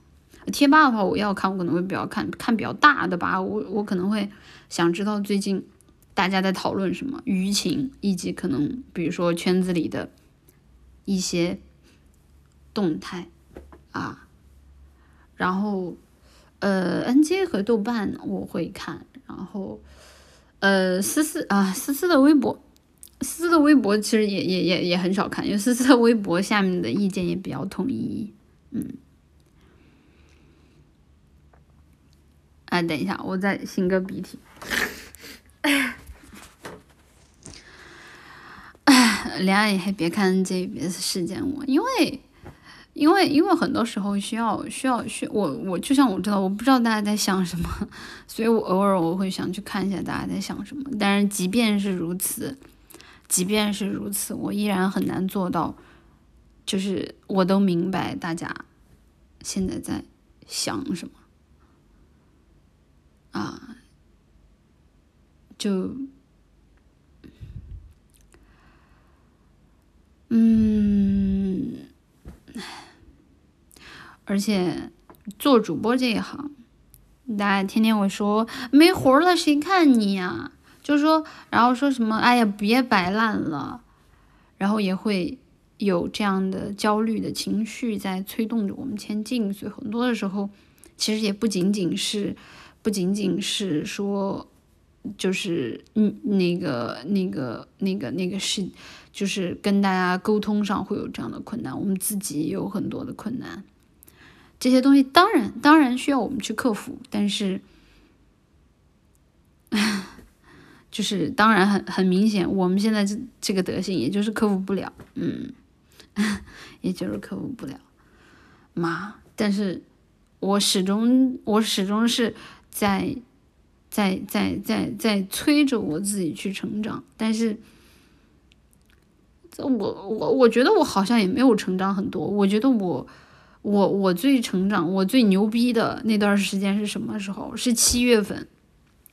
贴吧的话，我要看，我可能会比较看看比较大的吧。我我可能会想知道最近大家在讨论什么舆情，以及可能比如说圈子里的一些动态啊。然后，呃，N J 和豆瓣我会看，然后，呃，思思啊，思思的微博。思思的微博其实也也也也很少看，因为思思的微博下面的意见也比较统一。嗯，哎，等一下，我再擤个鼻涕。哎，恋爱还别看这别事件我，因为因为因为很多时候需要需要需我我就像我知道我不知道大家在想什么，所以我偶尔我会想去看一下大家在想什么。但是即便是如此。即便是如此，我依然很难做到，就是我都明白大家现在在想什么啊，就嗯，而且做主播这一行，大家天天会说没活了，谁看你呀？就说，然后说什么？哎呀，别摆烂了，然后也会有这样的焦虑的情绪在催动着我们前进。所以很多的时候，其实也不仅仅是，不仅仅是说，就是嗯，那个那个那个那个是，就是跟大家沟通上会有这样的困难，我们自己也有很多的困难。这些东西当然当然需要我们去克服，但是。就是当然很很明显，我们现在这这个德行，也就是克服不了，嗯，也就是克服不了嘛。但是，我始终我始终是在在在在在催着我自己去成长。但是，我我我觉得我好像也没有成长很多。我觉得我我我最成长，我最牛逼的那段时间是什么时候？是七月份。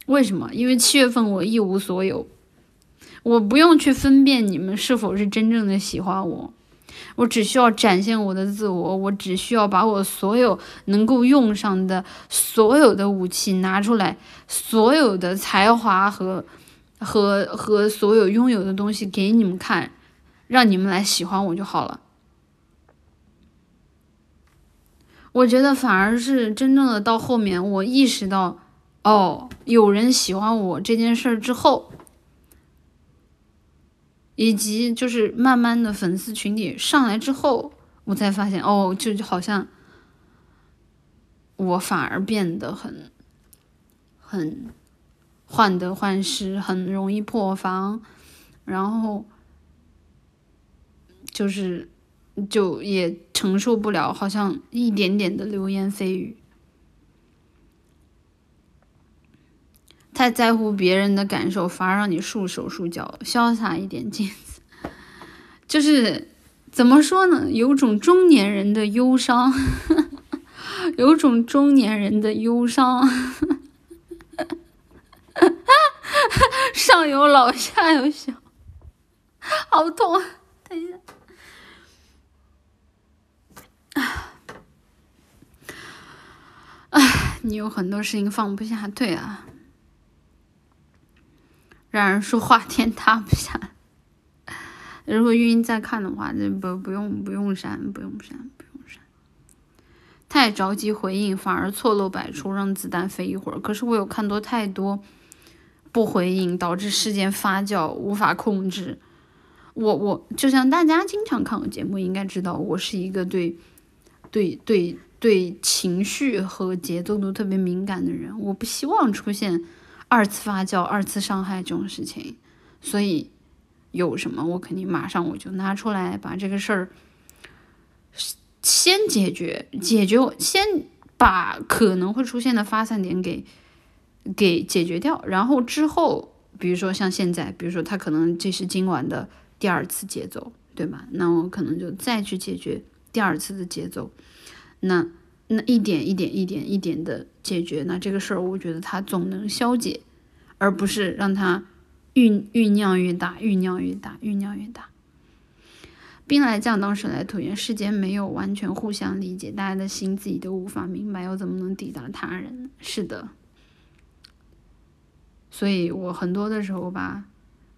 为什么？因为七月份我一无所有，我不用去分辨你们是否是真正的喜欢我，我只需要展现我的自我，我只需要把我所有能够用上的所有的武器拿出来，所有的才华和和和所有拥有的东西给你们看，让你们来喜欢我就好了。我觉得反而是真正的到后面，我意识到。哦，有人喜欢我这件事儿之后，以及就是慢慢的粉丝群体上来之后，我才发现，哦，就好像我反而变得很很患得患失，很容易破防，然后就是就也承受不了，好像一点点的流言蜚语。太在乎别人的感受，反而让你束手束脚。潇洒一点，镜子，就是怎么说呢？有种中年人的忧伤，有种中年人的忧伤。上有老，下有小，好痛啊！等一下，啊，你有很多事情放不下，对啊，让人说话天塌不下。如果运营再看的话，这不不用不用删，不用删，不用删。太着急回应，反而错漏百出，让子弹飞一会儿。可是我有看多太多不回应，导致事件发酵，无法控制。我我就像大家经常看我节目，应该知道我是一个对对对对情绪和节奏都特别敏感的人。我不希望出现二次发酵、二次伤害这种事情，所以。有什么，我肯定马上我就拿出来，把这个事儿先解决，解决先把可能会出现的发散点给给解决掉，然后之后，比如说像现在，比如说他可能这是今晚的第二次节奏，对吧？那我可能就再去解决第二次的节奏，那那一点一点一点一点的解决，那这个事儿我觉得它总能消解，而不是让它。酝酝酿越大，酝酿越大，酝酿越大。兵来将挡，水来土掩。世间没有完全互相理解，大家的心自己都无法明白，又怎么能抵达他人？是的。所以我很多的时候把，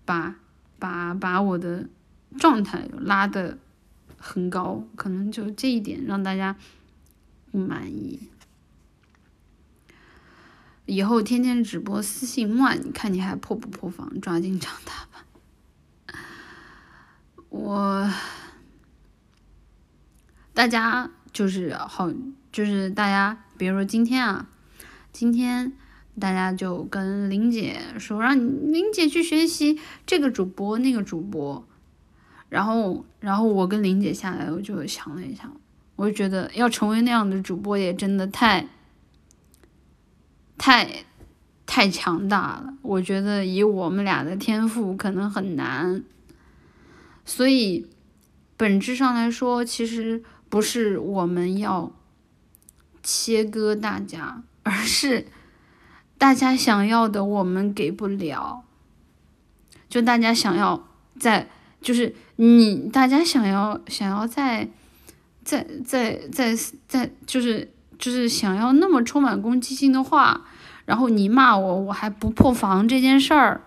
把，把把我的状态拉的很高，可能就这一点让大家不满意。以后天天直播私信乱，你看你还破不破防？抓紧长大吧！我大家就是好，就是大家，比如说今天啊，今天大家就跟林姐说，让林姐去学习这个主播那个主播，然后然后我跟林姐下来，我就想了一下，我就觉得要成为那样的主播也真的太。太太强大了，我觉得以我们俩的天赋可能很难，所以本质上来说，其实不是我们要切割大家，而是大家想要的我们给不了，就大家想要在，就是你大家想要想要在在在在在就是。就是想要那么充满攻击性的话，然后你骂我，我还不破防这件事儿，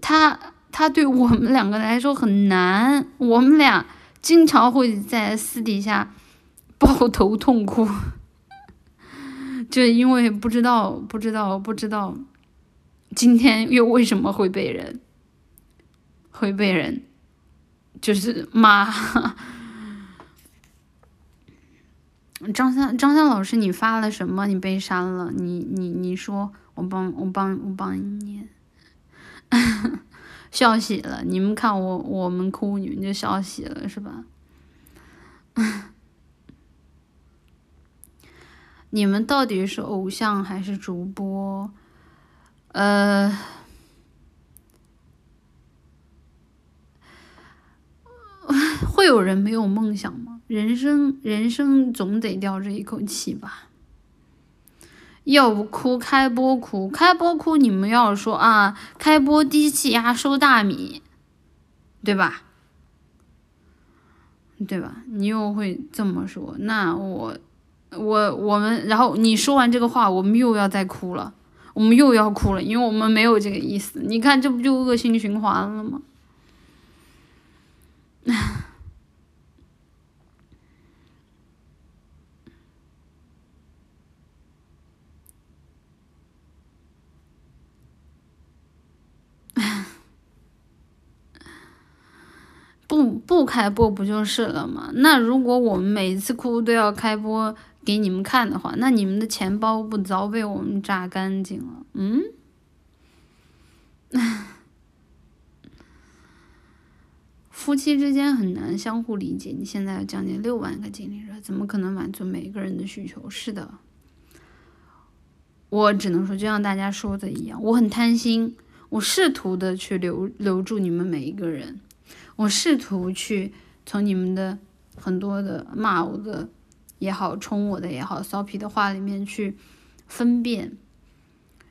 他他对我们两个来说很难，我们俩经常会在私底下抱头痛哭，就因为不知道不知道不知道，今天又为什么会被人会被人就是骂。张三，张三老师，你发了什么？你被删了？你你你说，我帮我帮我帮你念，笑喜了。你们看我我们哭，你们就笑喜了，是吧？你们到底是偶像还是主播？呃，会有人没有梦想吗？人生，人生总得吊着一口气吧。要不哭，开播哭，开播哭。你们要说啊，开播低气压收大米，对吧？对吧？你又会这么说，那我，我，我们，然后你说完这个话，我们又要再哭了，我们又要哭了，因为我们没有这个意思。你看，这不就恶性循环了吗？不不开播不就是了吗？那如果我们每次哭都要开播给你们看的话，那你们的钱包不早被我们榨干净了？嗯？夫妻之间很难相互理解。你现在将近六万个经历者，怎么可能满足每一个人的需求？是的，我只能说，就像大家说的一样，我很贪心，我试图的去留留住你们每一个人。我试图去从你们的很多的骂我的也好，冲我的也好，骚皮的话里面去分辨，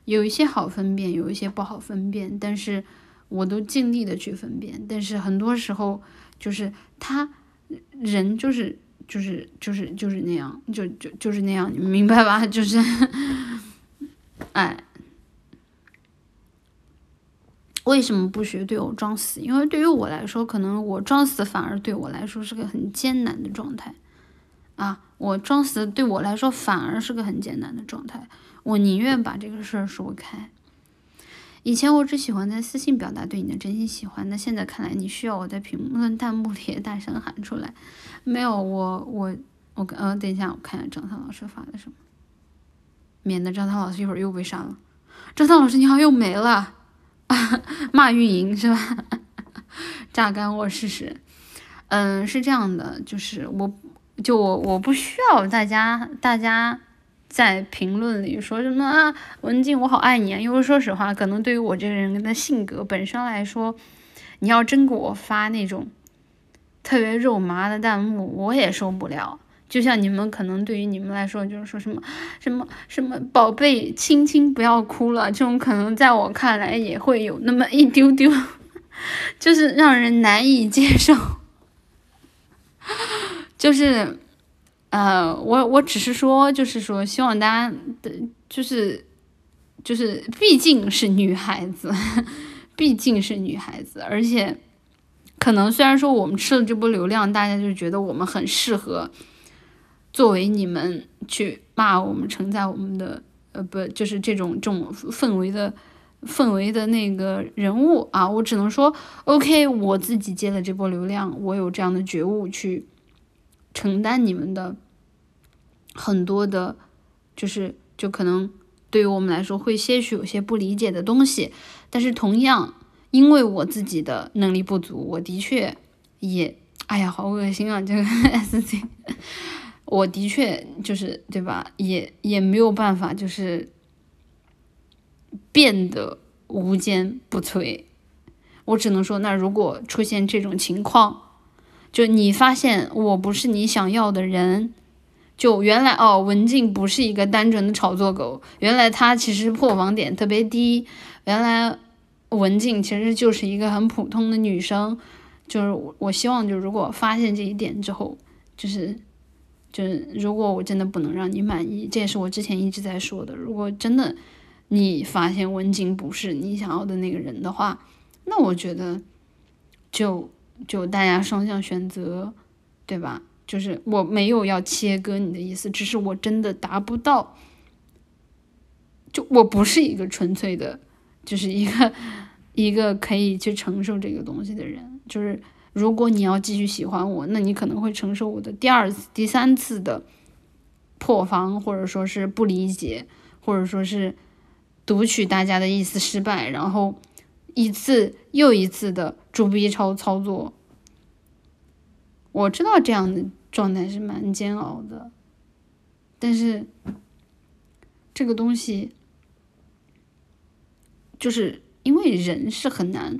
有一些好分辨，有一些不好分辨，但是我都尽力的去分辨。但是很多时候，就是他人就是就是就是就是那样，就就就是那样，你们明白吧？就是，哎，为什么不学对我装死？因为对于我来说，可能我装死反而对我来说是个很艰难的状态啊！我装死对我来说反而是个很艰难的状态，我宁愿把这个事儿说开。以前我只喜欢在私信表达对你的真心喜欢，那现在看来你需要我在评论弹幕里大声喊出来。没有，我我我呃，等一下，我看一下张涛老师发的什么，免得张涛老师一会儿又被删了。张涛老师你好又没了，骂运营是吧？榨干我试试。嗯，是这样的，就是我就我我不需要大家大家。在评论里说什么啊，文静，我好爱你啊！因为说实话，可能对于我这个人的性格本身来说，你要真给我发那种特别肉麻的弹幕，我也受不了。就像你们可能对于你们来说，就是说什么什么什么宝贝，亲亲，不要哭了，这种可能在我看来也会有那么一丢丢，就是让人难以接受，就是。呃，我我只是说，就是说，希望大家的，就是，就是，毕竟是女孩子，毕竟是女孩子，而且，可能虽然说我们吃了这波流量，大家就觉得我们很适合作为你们去骂我们、承载我们的，呃，不，就是这种这种氛围的氛围的那个人物啊，我只能说，OK，我自己接了这波流量，我有这样的觉悟去。承担你们的很多的，就是就可能对于我们来说会些许有些不理解的东西，但是同样因为我自己的能力不足，我的确也哎呀好恶心啊这个 S C，我的确就是对吧，也也没有办法就是变得无坚不摧，我只能说那如果出现这种情况。就你发现我不是你想要的人，就原来哦，文静不是一个单纯的炒作狗，原来她其实破防点特别低，原来文静其实就是一个很普通的女生，就是我希望就如果发现这一点之后，就是就是如果我真的不能让你满意，这也是我之前一直在说的，如果真的你发现文静不是你想要的那个人的话，那我觉得就。就大家双向选择，对吧？就是我没有要切割你的意思，只是我真的达不到。就我不是一个纯粹的，就是一个 一个可以去承受这个东西的人。就是如果你要继续喜欢我，那你可能会承受我的第二次、第三次的破防，或者说是不理解，或者说是读取大家的意思失败，然后。一次又一次的逐 B 超操作，我知道这样的状态是蛮煎熬的，但是这个东西就是因为人是很难，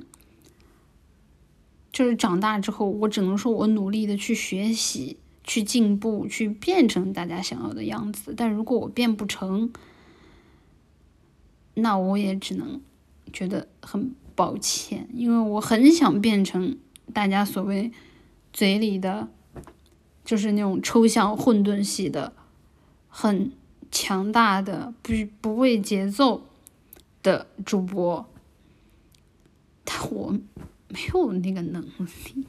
就是长大之后，我只能说我努力的去学习、去进步、去变成大家想要的样子，但如果我变不成，那我也只能觉得很。抱歉，因为我很想变成大家所谓嘴里的，就是那种抽象混沌系的、很强大的、不不畏节奏的主播，但我没有那个能力，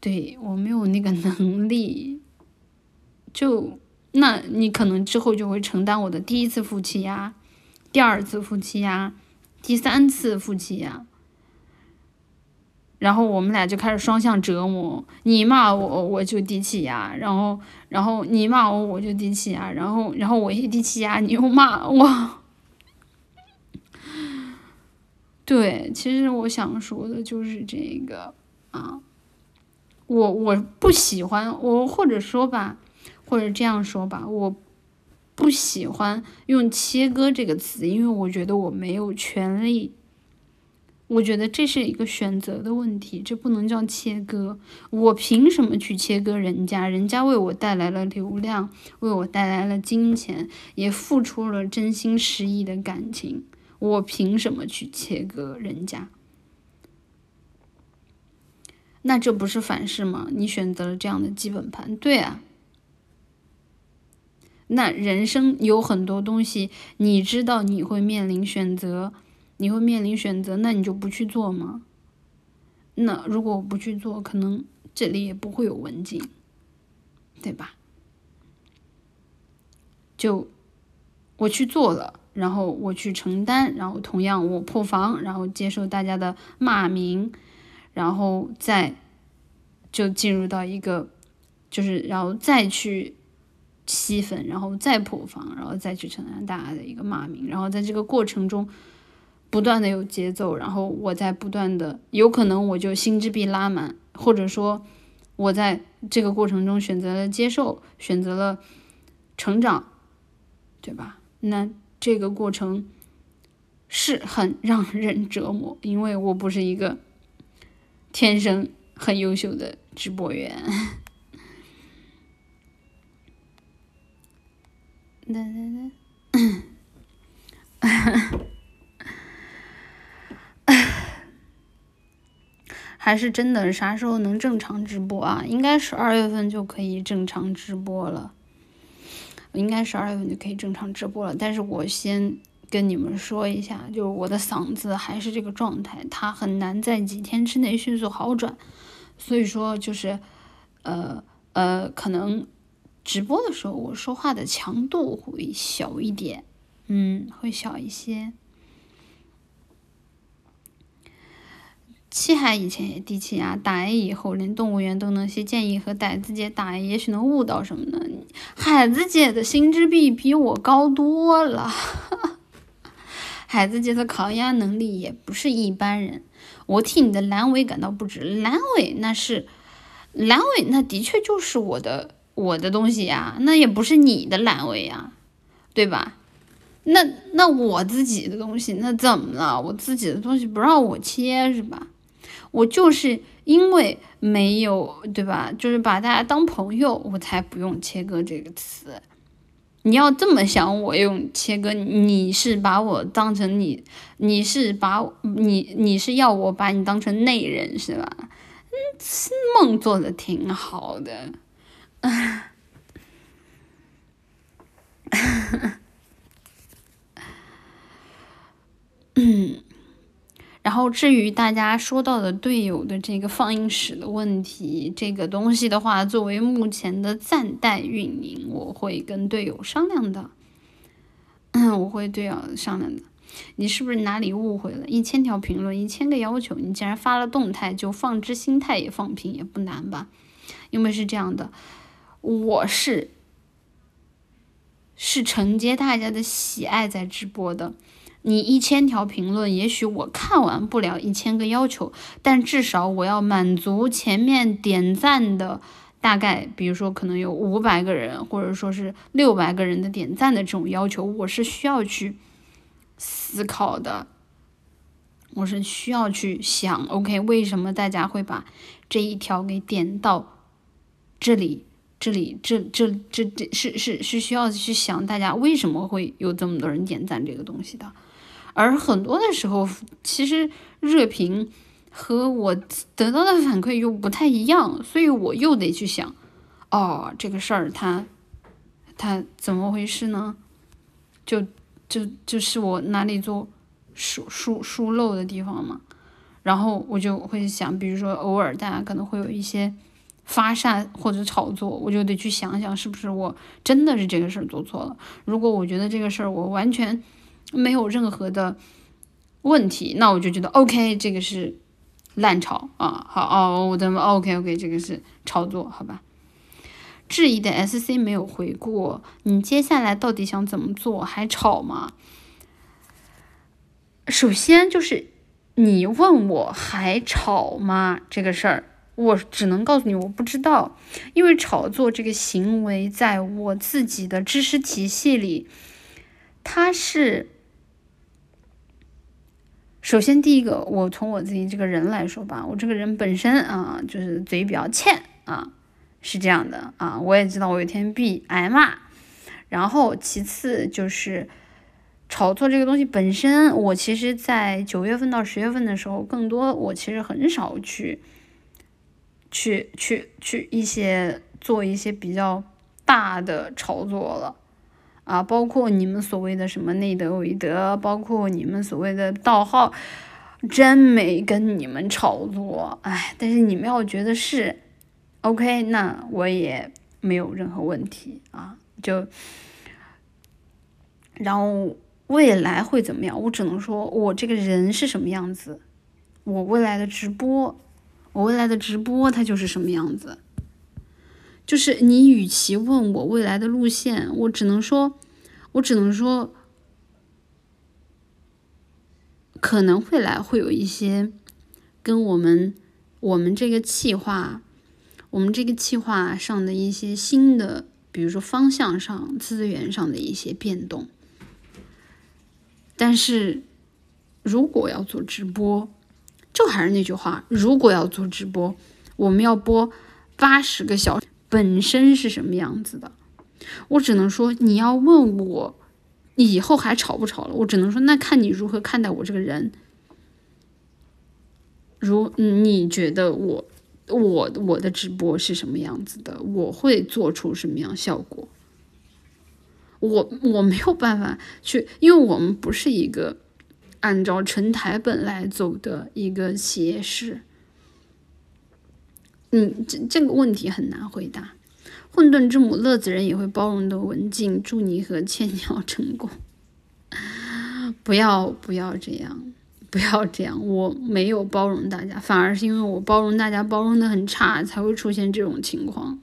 对我没有那个能力，就那你可能之后就会承担我的第一次负气压，第二次负气压。第三次夫妻呀，然后我们俩就开始双向折磨，你骂我我就低气压，然后然后你骂我我就低气压，然后然后我一低气压你又骂我，对，其实我想说的就是这个啊，我我不喜欢我或者说吧，或者这样说吧，我。不喜欢用“切割”这个词，因为我觉得我没有权利。我觉得这是一个选择的问题，这不能叫切割。我凭什么去切割人家？人家为我带来了流量，为我带来了金钱，也付出了真心实意的感情。我凭什么去切割人家？那这不是反噬吗？你选择了这样的基本盘，对啊。那人生有很多东西，你知道你会面临选择，你会面临选择，那你就不去做吗？那如果我不去做，可能这里也不会有文静，对吧？就我去做了，然后我去承担，然后同样我破防，然后接受大家的骂名，然后再就进入到一个，就是然后再去。吸粉，然后再破防，然后再去承担大家的一个骂名，然后在这个过程中不断的有节奏，然后我在不断的，有可能我就心智壁拉满，或者说我在这个过程中选择了接受，选择了成长，对吧？那这个过程是很让人折磨，因为我不是一个天生很优秀的直播员。哒哒哒，还是真的啥时候能正常直播啊？应该是二月份就可以正常直播了，应该十二月份就可以正常直播了。但是我先跟你们说一下，就是我的嗓子还是这个状态，它很难在几天之内迅速好转，所以说就是，呃呃，可能。直播的时候，我说话的强度会小一点，嗯，会小一些。七海以前也低气压，打 A 以后连动物园都能些，建议和傣子姐打 A，也许能悟到什么呢？海子姐的心智壁比我高多了，海子姐的抗压能力也不是一般人。我替你的阑尾感到不值，阑尾那是阑尾，那的确就是我的。我的东西呀，那也不是你的阑尾呀，对吧？那那我自己的东西，那怎么了？我自己的东西不让我切是吧？我就是因为没有对吧？就是把大家当朋友，我才不用切割这个词。你要这么想，我用切割，你是把我当成你，你是把你你是要我把你当成内人是吧？嗯，梦做的挺好的。嗯，然后至于大家说到的队友的这个放映室的问题，这个东西的话，作为目前的暂代运营，我会跟队友商量的。嗯，我会队友商量的。你是不是哪里误会了？一千条评论，一千个要求，你既然发了动态，就放置心态也放平也不难吧？因为是这样的。我是是承接大家的喜爱在直播的，你一千条评论，也许我看完不了一千个要求，但至少我要满足前面点赞的大概，比如说可能有五百个人，或者说是六百个人的点赞的这种要求，我是需要去思考的，我是需要去想，OK，为什么大家会把这一条给点到这里？这里，这这这这是是是需要去想大家为什么会有这么多人点赞这个东西的，而很多的时候，其实热评和我得到的反馈又不太一样，所以我又得去想，哦，这个事儿它它怎么回事呢？就就就是我哪里做疏疏疏漏的地方嘛，然后我就会想，比如说偶尔大家可能会有一些。发散或者炒作，我就得去想想是不是我真的是这个事儿做错了。如果我觉得这个事儿我完全没有任何的问题，那我就觉得 OK，这个是烂炒啊。好哦，我的 OK OK，这个是炒作，好吧？质疑的 SC 没有回过，你接下来到底想怎么做？还炒吗？首先就是你问我还炒吗？这个事儿。我只能告诉你，我不知道，因为炒作这个行为，在我自己的知识体系里，它是首先第一个，我从我自己这个人来说吧，我这个人本身啊，就是嘴比较欠啊，是这样的啊，我也知道我有一天必挨骂，然后其次就是炒作这个东西本身，我其实在九月份到十月份的时候，更多我其实很少去。去去去一些做一些比较大的炒作了啊，包括你们所谓的什么内德韦德，包括你们所谓的盗号，真没跟你们炒作，哎，但是你们要觉得是，OK，那我也没有任何问题啊，就，然后未来会怎么样？我只能说我这个人是什么样子，我未来的直播。我未来的直播它就是什么样子，就是你与其问我未来的路线，我只能说，我只能说，可能会来会有一些跟我们我们这个计划，我们这个计划上的一些新的，比如说方向上、资源上的一些变动。但是如果要做直播，就还是那句话，如果要做直播，我们要播八十个小时，本身是什么样子的？我只能说，你要问我以后还吵不吵了？我只能说，那看你如何看待我这个人。如你觉得我我我的直播是什么样子的？我会做出什么样效果？我我没有办法去，因为我们不是一个。按照成台本来走的一个企业式，嗯，这这个问题很难回答。混沌之母乐子人也会包容的文静，祝你和千鸟成功。不要不要这样，不要这样，我没有包容大家，反而是因为我包容大家包容的很差，才会出现这种情况。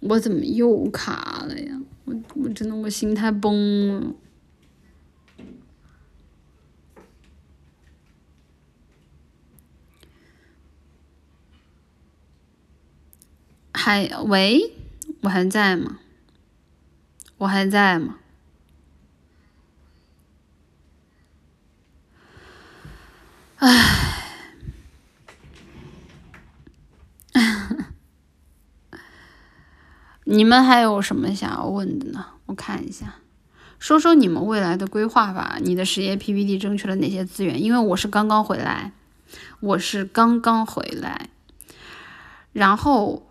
我怎么又卡了呀？我我真的我心态崩了。还喂，我还在吗？我还在吗？唉，你们还有什么想要问的呢？我看一下，说说你们未来的规划吧。你的实业 PPT 争取了哪些资源？因为我是刚刚回来，我是刚刚回来，然后。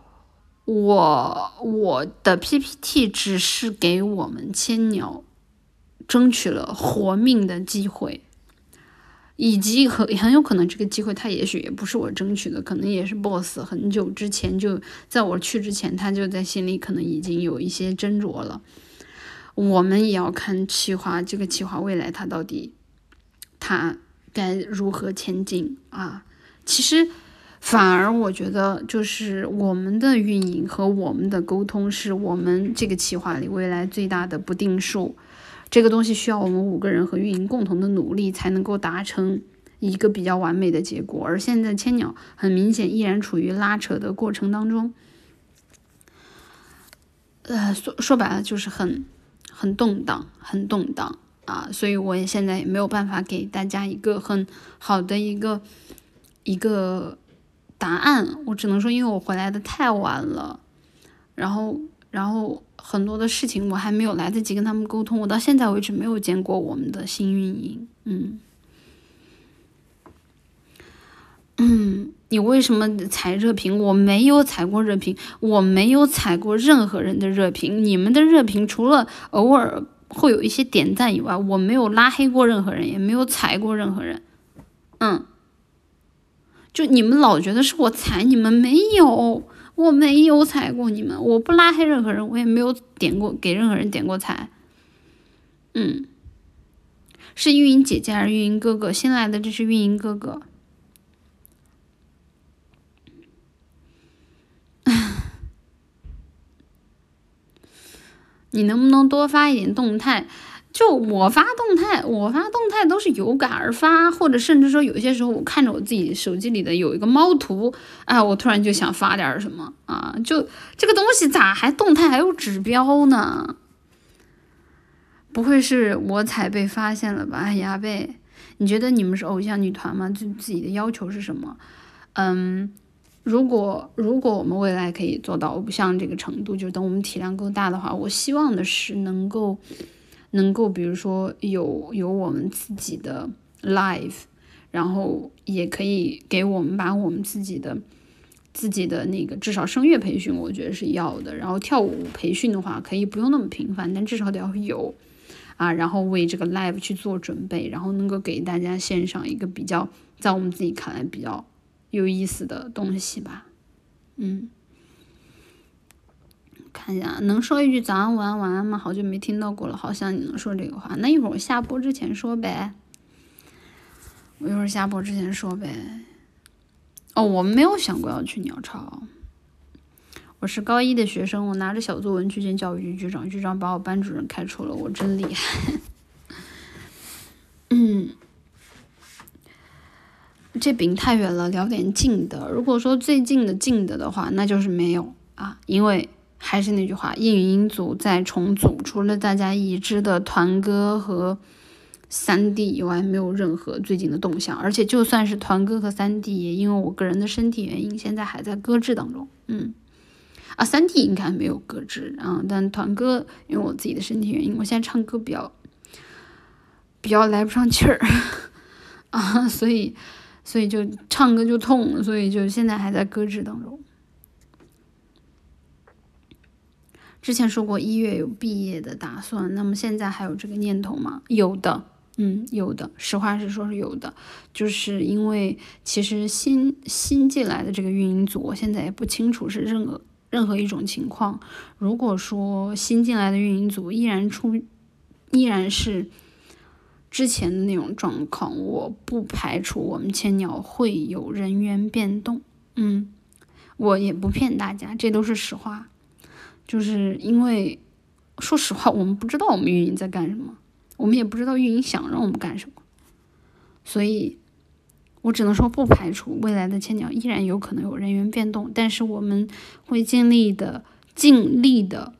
我我的 PPT 只是给我们千鸟争取了活命的机会，以及很很有可能这个机会他也许也不是我争取的，可能也是 boss 很久之前就在我去之前，他就在心里可能已经有一些斟酌了。我们也要看企划这个企划未来它到底它该如何前进啊？其实。反而我觉得，就是我们的运营和我们的沟通，是我们这个企划里未来最大的不定数。这个东西需要我们五个人和运营共同的努力，才能够达成一个比较完美的结果。而现在千鸟很明显依然处于拉扯的过程当中，呃，说说白了就是很很动荡，很动荡啊！所以我也现在也没有办法给大家一个很好的一个一个。答案我只能说，因为我回来的太晚了，然后，然后很多的事情我还没有来得及跟他们沟通，我到现在为止没有见过我们的新运营。嗯，嗯，你为什么踩热评？我没有踩过热评，我没有踩过任何人的热评。你们的热评除了偶尔会有一些点赞以外，我没有拉黑过任何人，也没有踩过任何人。嗯。就你们老觉得是我踩你们，没有，我没有踩过你们，我不拉黑任何人，我也没有点过给任何人点过踩。嗯，是运营姐姐还是运营哥哥？新来的这是运营哥哥。你能不能多发一点动态？就我发动态，我发动态都是有感而发，或者甚至说有些时候我看着我自己手机里的有一个猫图，哎，我突然就想发点什么啊，就这个东西咋还动态还有指标呢？不会是我才被发现了吧？哎呀呗，你觉得你们是偶像女团吗？就自己的要求是什么？嗯，如果如果我们未来可以做到偶像这个程度，就等我们体量够大的话，我希望的是能够。能够比如说有有我们自己的 live，然后也可以给我们把我们自己的自己的那个至少声乐培训，我觉得是要的。然后跳舞培训的话，可以不用那么频繁，但至少得要有啊。然后为这个 live 去做准备，然后能够给大家献上一个比较在我们自己看来比较有意思的东西吧。嗯，看一下，能说一句早安、午安、晚安吗？好久没听到过了，好像你能说这个话。那一会儿我下播之前说呗。我一会儿下播之前说呗。哦，我没有想过要去鸟巢。我是高一的学生，我拿着小作文去见教育局局长，局长把我班主任开除了，我真厉害。嗯，这饼太远了，聊点近的。如果说最近的近的的话，那就是没有啊，因为还是那句话，叶云音组在重组，除了大家已知的团歌和。三 D 以外没有任何最近的动向，而且就算是团歌和三 D，也因为我个人的身体原因，现在还在搁置当中。嗯，啊，三 D 应该没有搁置啊，但团歌因为我自己的身体原因，我现在唱歌比较比较来不上气儿 啊，所以所以就唱歌就痛，所以就现在还在搁置当中。之前说过一月有毕业的打算，那么现在还有这个念头吗？有的。嗯，有的，实话实说是有的，就是因为其实新新进来的这个运营组，我现在也不清楚是任何任何一种情况。如果说新进来的运营组依然出，依然是之前的那种状况，我不排除我们千鸟会有人员变动。嗯，我也不骗大家，这都是实话，就是因为说实话，我们不知道我们运营在干什么。我们也不知道运营想让我们干什么，所以我只能说不排除未来的千鸟依然有可能有人员变动，但是我们会尽力的、尽力的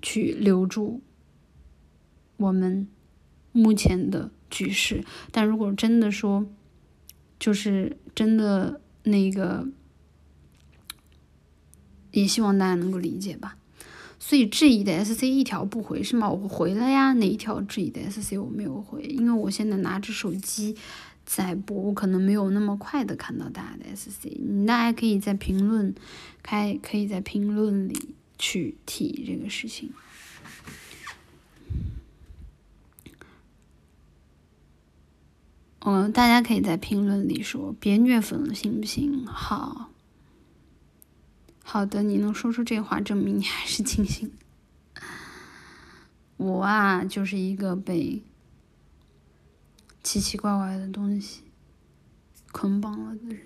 去留住我们目前的局势。但如果真的说，就是真的那个，也希望大家能够理解吧。所以质疑的 SC 一条不回是吗？我回了呀，哪一条质疑的 SC 我没有回？因为我现在拿着手机在播，我可能没有那么快的看到大家的 SC。你大家可以在评论开，可以在评论里去提这个事情。嗯，大家可以在评论里说，别虐粉了，行不行？好。好的，你能说出这话，证明你还是清醒。我啊，就是一个被奇奇怪怪的东西捆绑了的人，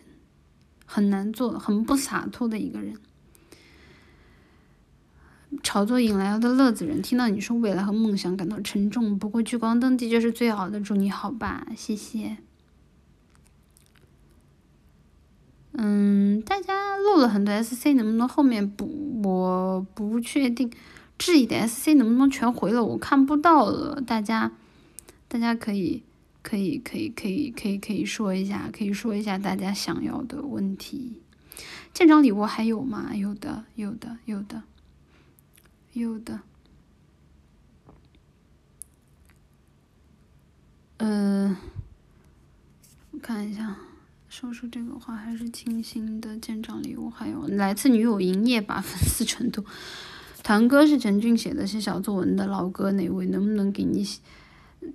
很难做、很不洒脱的一个人。炒作引来的乐子人，听到你说未来和梦想感到沉重。不过聚光灯的确是最好的，祝你好吧，谢谢。嗯，大家漏了很多 SC，能不能后面补？我不确定。质疑的 SC 能不能全回了？我看不到了。大家，大家可以，可以，可以，可以，可以，可以说一下，可以说一下大家想要的问题。舰长礼物还有吗？有的，有的，有的，有的。嗯，我看一下。说出这个话还是清新的见长礼物，还有来自女友营业吧 粉丝程度。团哥是陈俊写的，写小作文的老哥哪位？能不能给你写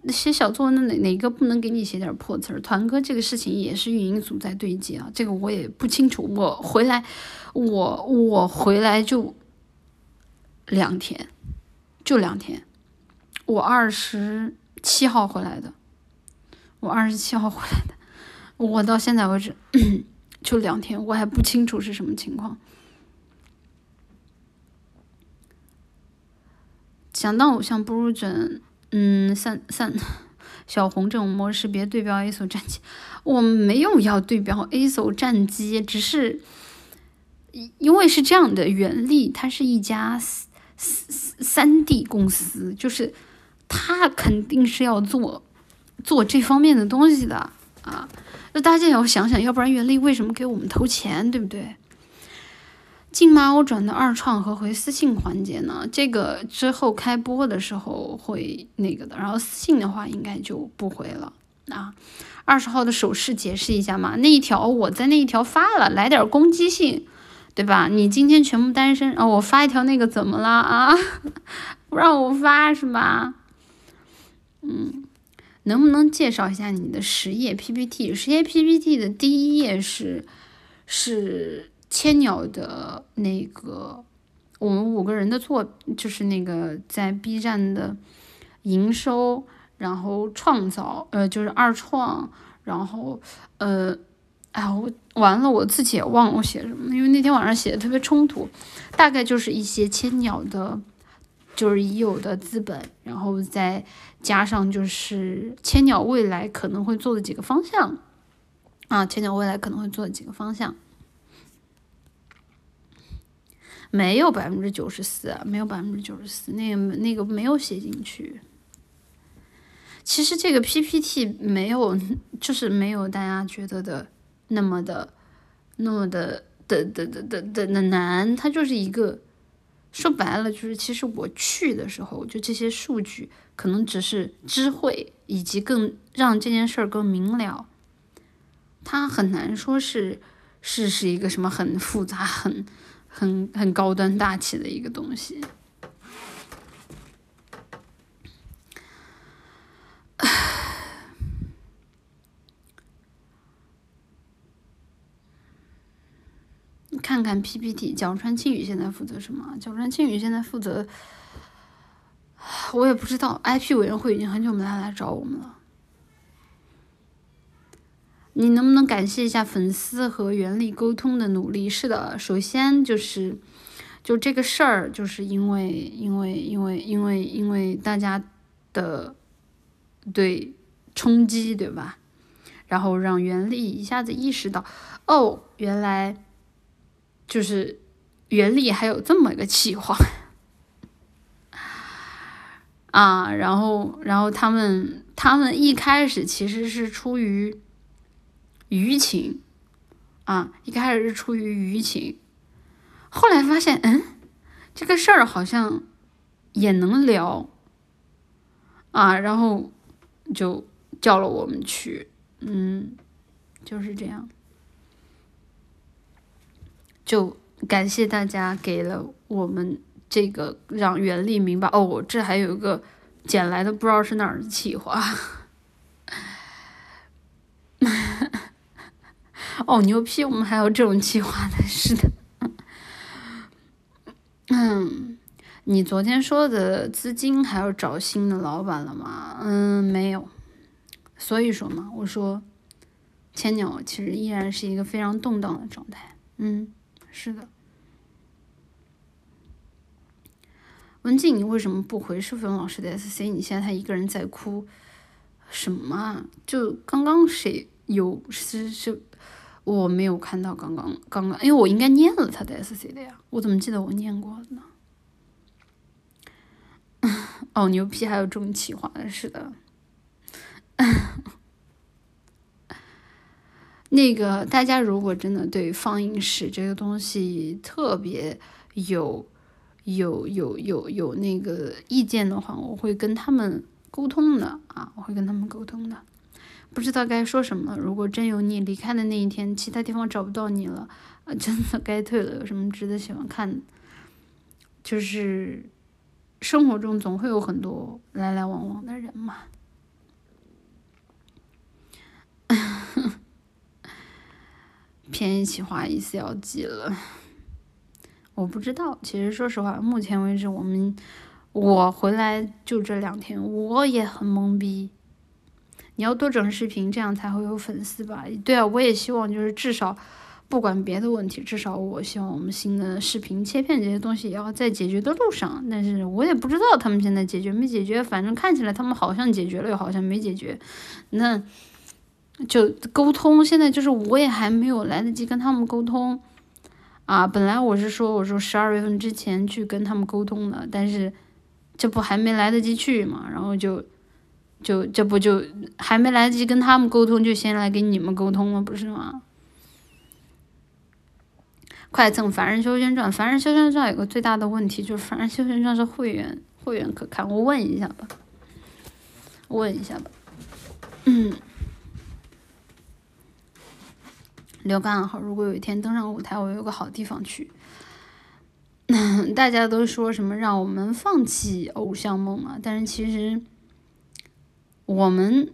写小作文的哪哪个不能给你写点破词儿？团哥这个事情也是运营组在对接啊，这个我也不清楚。我回来，我我回来就两天，就两天。我二十七号回来的，我二十七号回来的。我到现在为止就两天，我还不清楚是什么情况。想当偶像不如整，嗯，三三小红这种模式，别对标 A 手战机。我没有要对标 A 手战机，只是因为是这样的，原力它是一家三三 D 公司，就是它肯定是要做做这方面的东西的啊。那大家也要想想，要不然袁立为什么给我们投钱，对不对？进马我转的二创和回私信环节呢？这个之后开播的时候会那个的，然后私信的话应该就不回了。啊。二十号的手势解释一下嘛？那一条我在那一条发了，来点攻击性，对吧？你今天全部单身，啊我发一条那个怎么了啊？不 让我发是吧？嗯，能不能介绍一下你的十页 PPT？十页 PPT 的第一页是是千鸟的那个我们五个人的作，就是那个在 B 站的营收，然后创造，呃，就是二创，然后呃，哎我完了，我自己也忘了我写什么，因为那天晚上写的特别冲突，大概就是一些千鸟的。就是已有的资本，然后在加上就是千鸟未来可能会做的几个方向啊，千鸟未来可能会做的几个方向，没有百分之九十四，没有百分之九十四，那个那个没有写进去。其实这个 PPT 没有，就是没有大家觉得的那么的那么的的的的的的的难，它就是一个。说白了，就是其实我去的时候，就这些数据可能只是知会，以及更让这件事儿更明了。它很难说是是是一个什么很复杂、很很很高端大气的一个东西。看看 PPT，角川庆宇现在负责什么？角川庆宇现在负责，我也不知道。IP 委员会已经很久没来来找我们了。你能不能感谢一下粉丝和袁力沟通的努力？是的，首先就是，就这个事儿，就是因为因为因为因为因为大家的对冲击，对吧？然后让袁力一下子意识到，哦，原来。就是原力还有这么一个企划啊，然后然后他们他们一开始其实是出于舆情。啊，一开始是出于舆情，后来发现嗯，这个事儿好像也能聊。啊，然后就叫了我们去，嗯，就是这样。就感谢大家给了我们这个让袁立明白哦，这还有一个捡来的不知道是哪儿的企划，哦牛批，我们还有这种企划的，是的。嗯，你昨天说的资金还要找新的老板了吗？嗯，没有。所以说嘛，我说千鸟其实依然是一个非常动荡的状态。嗯。是的，文静，你为什么不回淑芬老师的 SC？你现在他一个人在哭，什么啊？就刚刚谁有是是，我没有看到刚刚刚刚，因为我应该念了他的 SC 的呀，我怎么记得我念过呢？哦，牛批，还有这种企划的，是的。那个大家如果真的对放映室这个东西特别有有有有有那个意见的话，我会跟他们沟通的啊，我会跟他们沟通的。不知道该说什么，如果真有你离开的那一天，其他地方找不到你了，啊，真的该退了。有什么值得喜欢看的？就是生活中总会有很多来来往往的人嘛。便宜企划意思要记了，我不知道。其实说实话，目前为止，我们我回来就这两天，我也很懵逼。你要多整视频，这样才会有粉丝吧？对啊，我也希望就是至少不管别的问题，至少我希望我们新的视频切片这些东西也要在解决的路上。但是我也不知道他们现在解决没解决，反正看起来他们好像解决了，又好像没解决。那。就沟通，现在就是我也还没有来得及跟他们沟通，啊，本来我是说我说十二月份之前去跟他们沟通的，但是这不还没来得及去嘛，然后就就这不就还没来得及跟他们沟通，就先来给你们沟通了，不是吗？快蹭《凡人修仙传》，《凡人修仙传》有个最大的问题就是《凡人修仙传》是会员，会员可看，我问一下吧，问一下吧，嗯。留个暗号，如果有一天登上舞台，我有个好地方去。大家都说什么让我们放弃偶像梦啊？但是其实我们，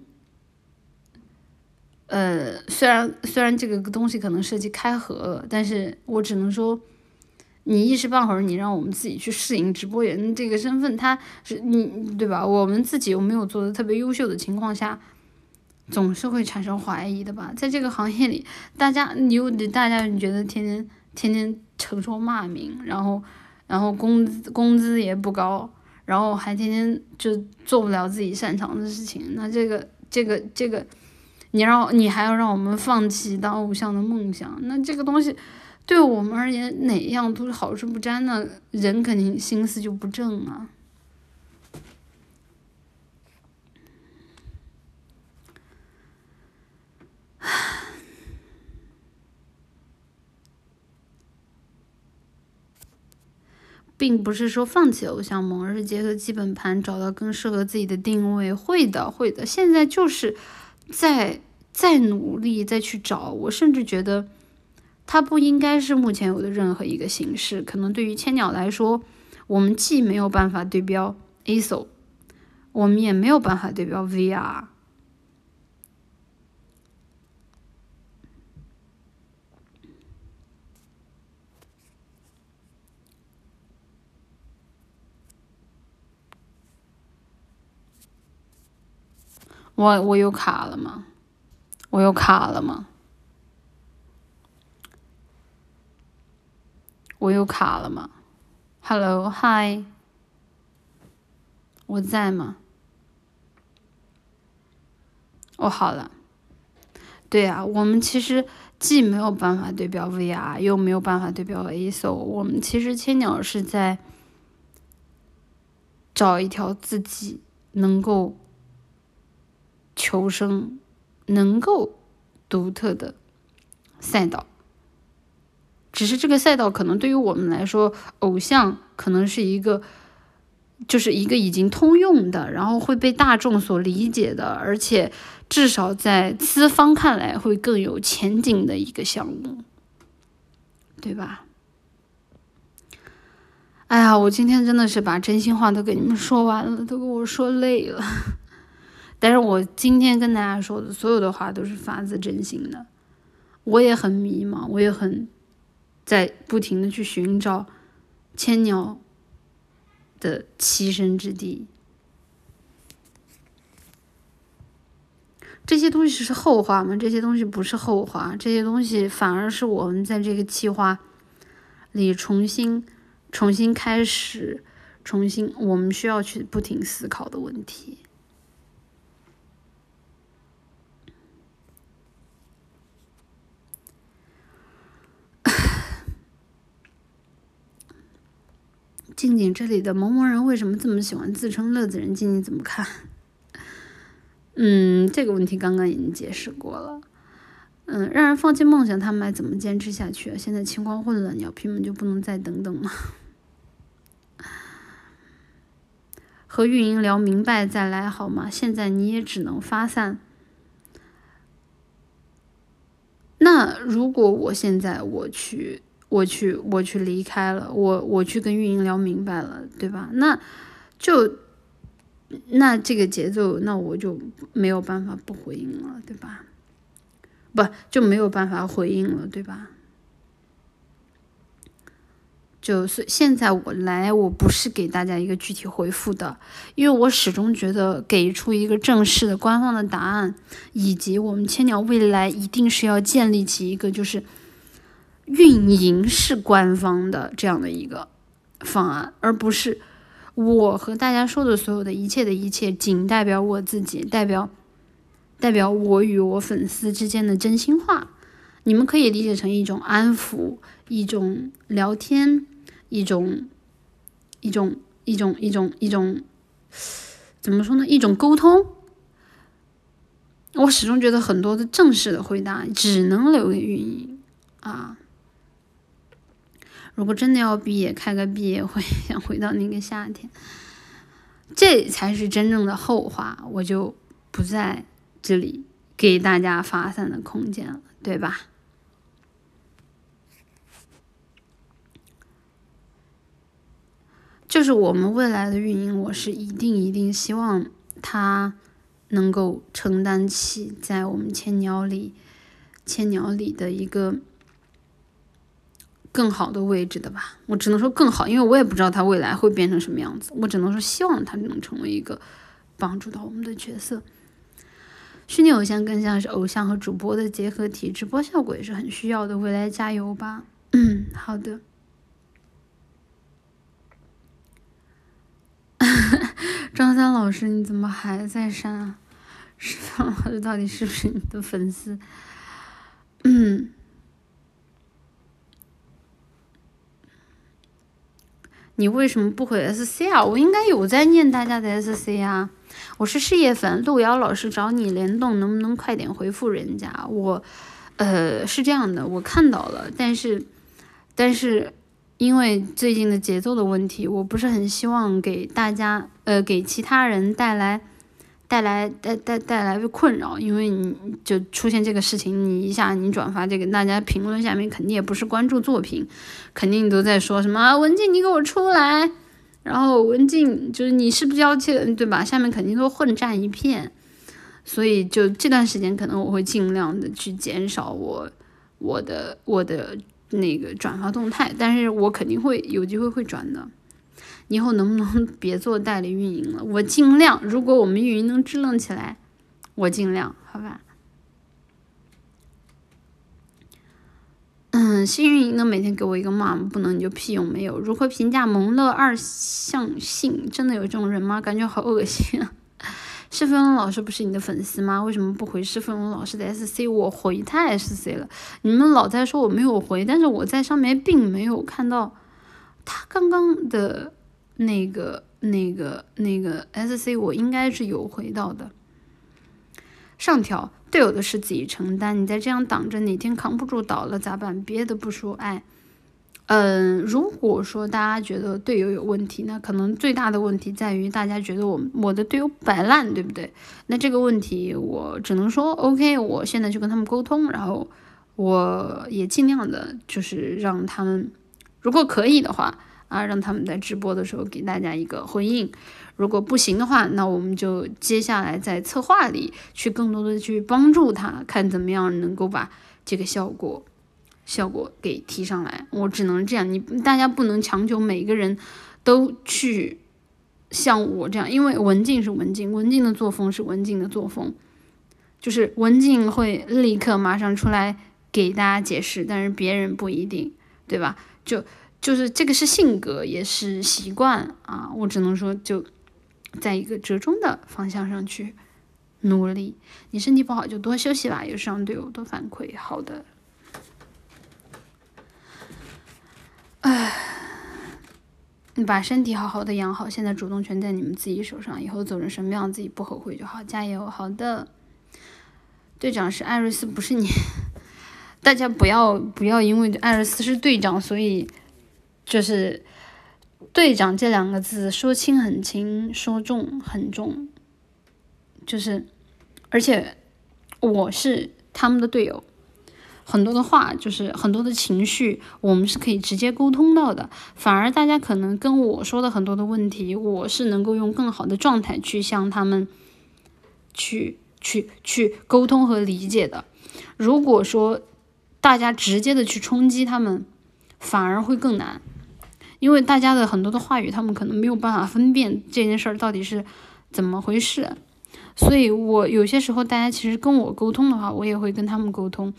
呃，虽然虽然这个东西可能涉及开合，但是我只能说，你一时半会儿你让我们自己去适应直播人这个身份，他是你对吧？我们自己又没有做的特别优秀的情况下，总是会产生怀疑的吧？在这个行业里，大家你又得大家你觉得天天天天承受骂名，然后。然后工资工资也不高，然后还天天就做不了自己擅长的事情，那这个这个这个，你让你还要让我们放弃当偶像的梦想，那这个东西对我们而言哪样都是好处不沾呢？人肯定心思就不正啊。并不是说放弃偶像梦，而是结合基本盘，找到更适合自己的定位。会的，会的。现在就是在在努力，再去找。我甚至觉得，它不应该是目前有的任何一个形式。可能对于千鸟来说，我们既没有办法对标 ASO，我们也没有办法对标 VR。我我又卡了吗？我又卡了吗？我又卡了吗？Hello，Hi，我在吗？哦，好了。对啊，我们其实既没有办法对标 VR，又没有办法对标 ASO。我们其实千鸟是在找一条自己能够。求生能够独特的赛道，只是这个赛道可能对于我们来说，偶像可能是一个，就是一个已经通用的，然后会被大众所理解的，而且至少在资方看来会更有前景的一个项目，对吧？哎呀，我今天真的是把真心话都给你们说完了，都给我说累了。但是我今天跟大家说的所有的话都是发自真心的，我也很迷茫，我也很在不停的去寻找千鸟的栖身之地。这些东西是后话吗？这些东西不是后话，这些东西反而是我们在这个计划里重新、重新开始、重新我们需要去不停思考的问题。静静，这里的萌萌人为什么这么喜欢自称乐子人？静静怎么看？嗯，这个问题刚刚已经解释过了。嗯，让人放弃梦想，他们还怎么坚持下去？现在情况混乱，鸟皮们就不能再等等吗？和运营聊明白再来好吗？现在你也只能发散。那如果我现在我去？我去，我去离开了，我我去跟运营聊明白了，对吧？那就那这个节奏，那我就没有办法不回应了，对吧？不就没有办法回应了，对吧？就是现在我来，我不是给大家一个具体回复的，因为我始终觉得给出一个正式的官方的答案，以及我们千鸟未来一定是要建立起一个就是。运营是官方的这样的一个方案，而不是我和大家说的所有的一切的一切，仅代表我自己，代表代表我与我粉丝之间的真心话。你们可以理解成一种安抚，一种聊天，一种一种一种一种一种怎么说呢？一种沟通。我始终觉得很多的正式的回答只能留给运营啊。如果真的要毕业开个毕业会 想回到那个夏天。这才是真正的后话我就不在这里给大家发散的空间了对吧？就是我们未来的运营我是一定一定希望他能够承担起在我们千鸟里千鸟里的一个更好的位置的吧。我只能说更好，因为我也不知道他未来会变成什么样子。我只能说希望他能成为一个帮助到我们的角色。虚拟偶像更像是偶像和主播的结合体，直播效果也是很需要的。未来加油吧！嗯，好的。张三老师，你怎么还在删啊？是方老师到底是不是你的粉丝？嗯。你为什么不回 SC 啊？我应该有在念大家的 SC 啊。我是事业粉，路遥老师找你联动，能不能快点回复人家？我，呃，是这样的，我看到了，但是，但是。因为最近的节奏的问题，我不是很希望给大家，呃，给其他人带来，带来带带带来的困扰。因为你就出现这个事情，你一下你转发这个，大家评论下面肯定也不是关注作品，肯定都在说什么文静你给我出来，然后文静就是你是不是要去，对吧？下面肯定都混战一片，所以就这段时间可能我会尽量的去减少我我的我的。那个转发动态，但是我肯定会有机会会转的。以后能不能别做代理运营了？我尽量。如果我们运营能支棱起来，我尽量，好吧？嗯，新运营能每天给我一个骂吗？不能你就屁用没有。如何评价蒙乐二象性？真的有这种人吗？感觉好恶心啊！施飞龙老师不是你的粉丝吗？为什么不回施飞龙老师的 SC？我回他 SC 了。你们老在说我没有回，但是我在上面并没有看到他刚刚的那个、那个、那个 SC，我应该是有回到的。上条队友的事自己承担，你再这样挡着，哪天扛不住倒了咋办？别的不说，哎。嗯，如果说大家觉得队友有问题，那可能最大的问题在于大家觉得我我的队友摆烂，对不对？那这个问题我只能说，OK，我现在去跟他们沟通，然后我也尽量的，就是让他们，如果可以的话啊，让他们在直播的时候给大家一个回应。如果不行的话，那我们就接下来在策划里去更多的去帮助他，看怎么样能够把这个效果。效果给提上来，我只能这样。你大家不能强求每个人都去像我这样，因为文静是文静，文静的作风是文静的作风，就是文静会立刻马上出来给大家解释，但是别人不一定，对吧？就就是这个是性格，也是习惯啊。我只能说，就在一个折中的方向上去努力。你身体不好就多休息吧，有让队友多反馈。好的。唉，你把身体好好的养好，现在主动权在你们自己手上，以后走成什么样自己不后悔就好，加油！好的，队长是艾瑞斯，不是你，大家不要不要因为艾瑞斯是队长，所以就是队长这两个字说轻很轻，说重很重，就是而且我是他们的队友。很多的话就是很多的情绪，我们是可以直接沟通到的。反而大家可能跟我说的很多的问题，我是能够用更好的状态去向他们去去去沟通和理解的。如果说大家直接的去冲击他们，反而会更难，因为大家的很多的话语，他们可能没有办法分辨这件事儿到底是怎么回事。所以我有些时候大家其实跟我沟通的话，我也会跟他们沟通。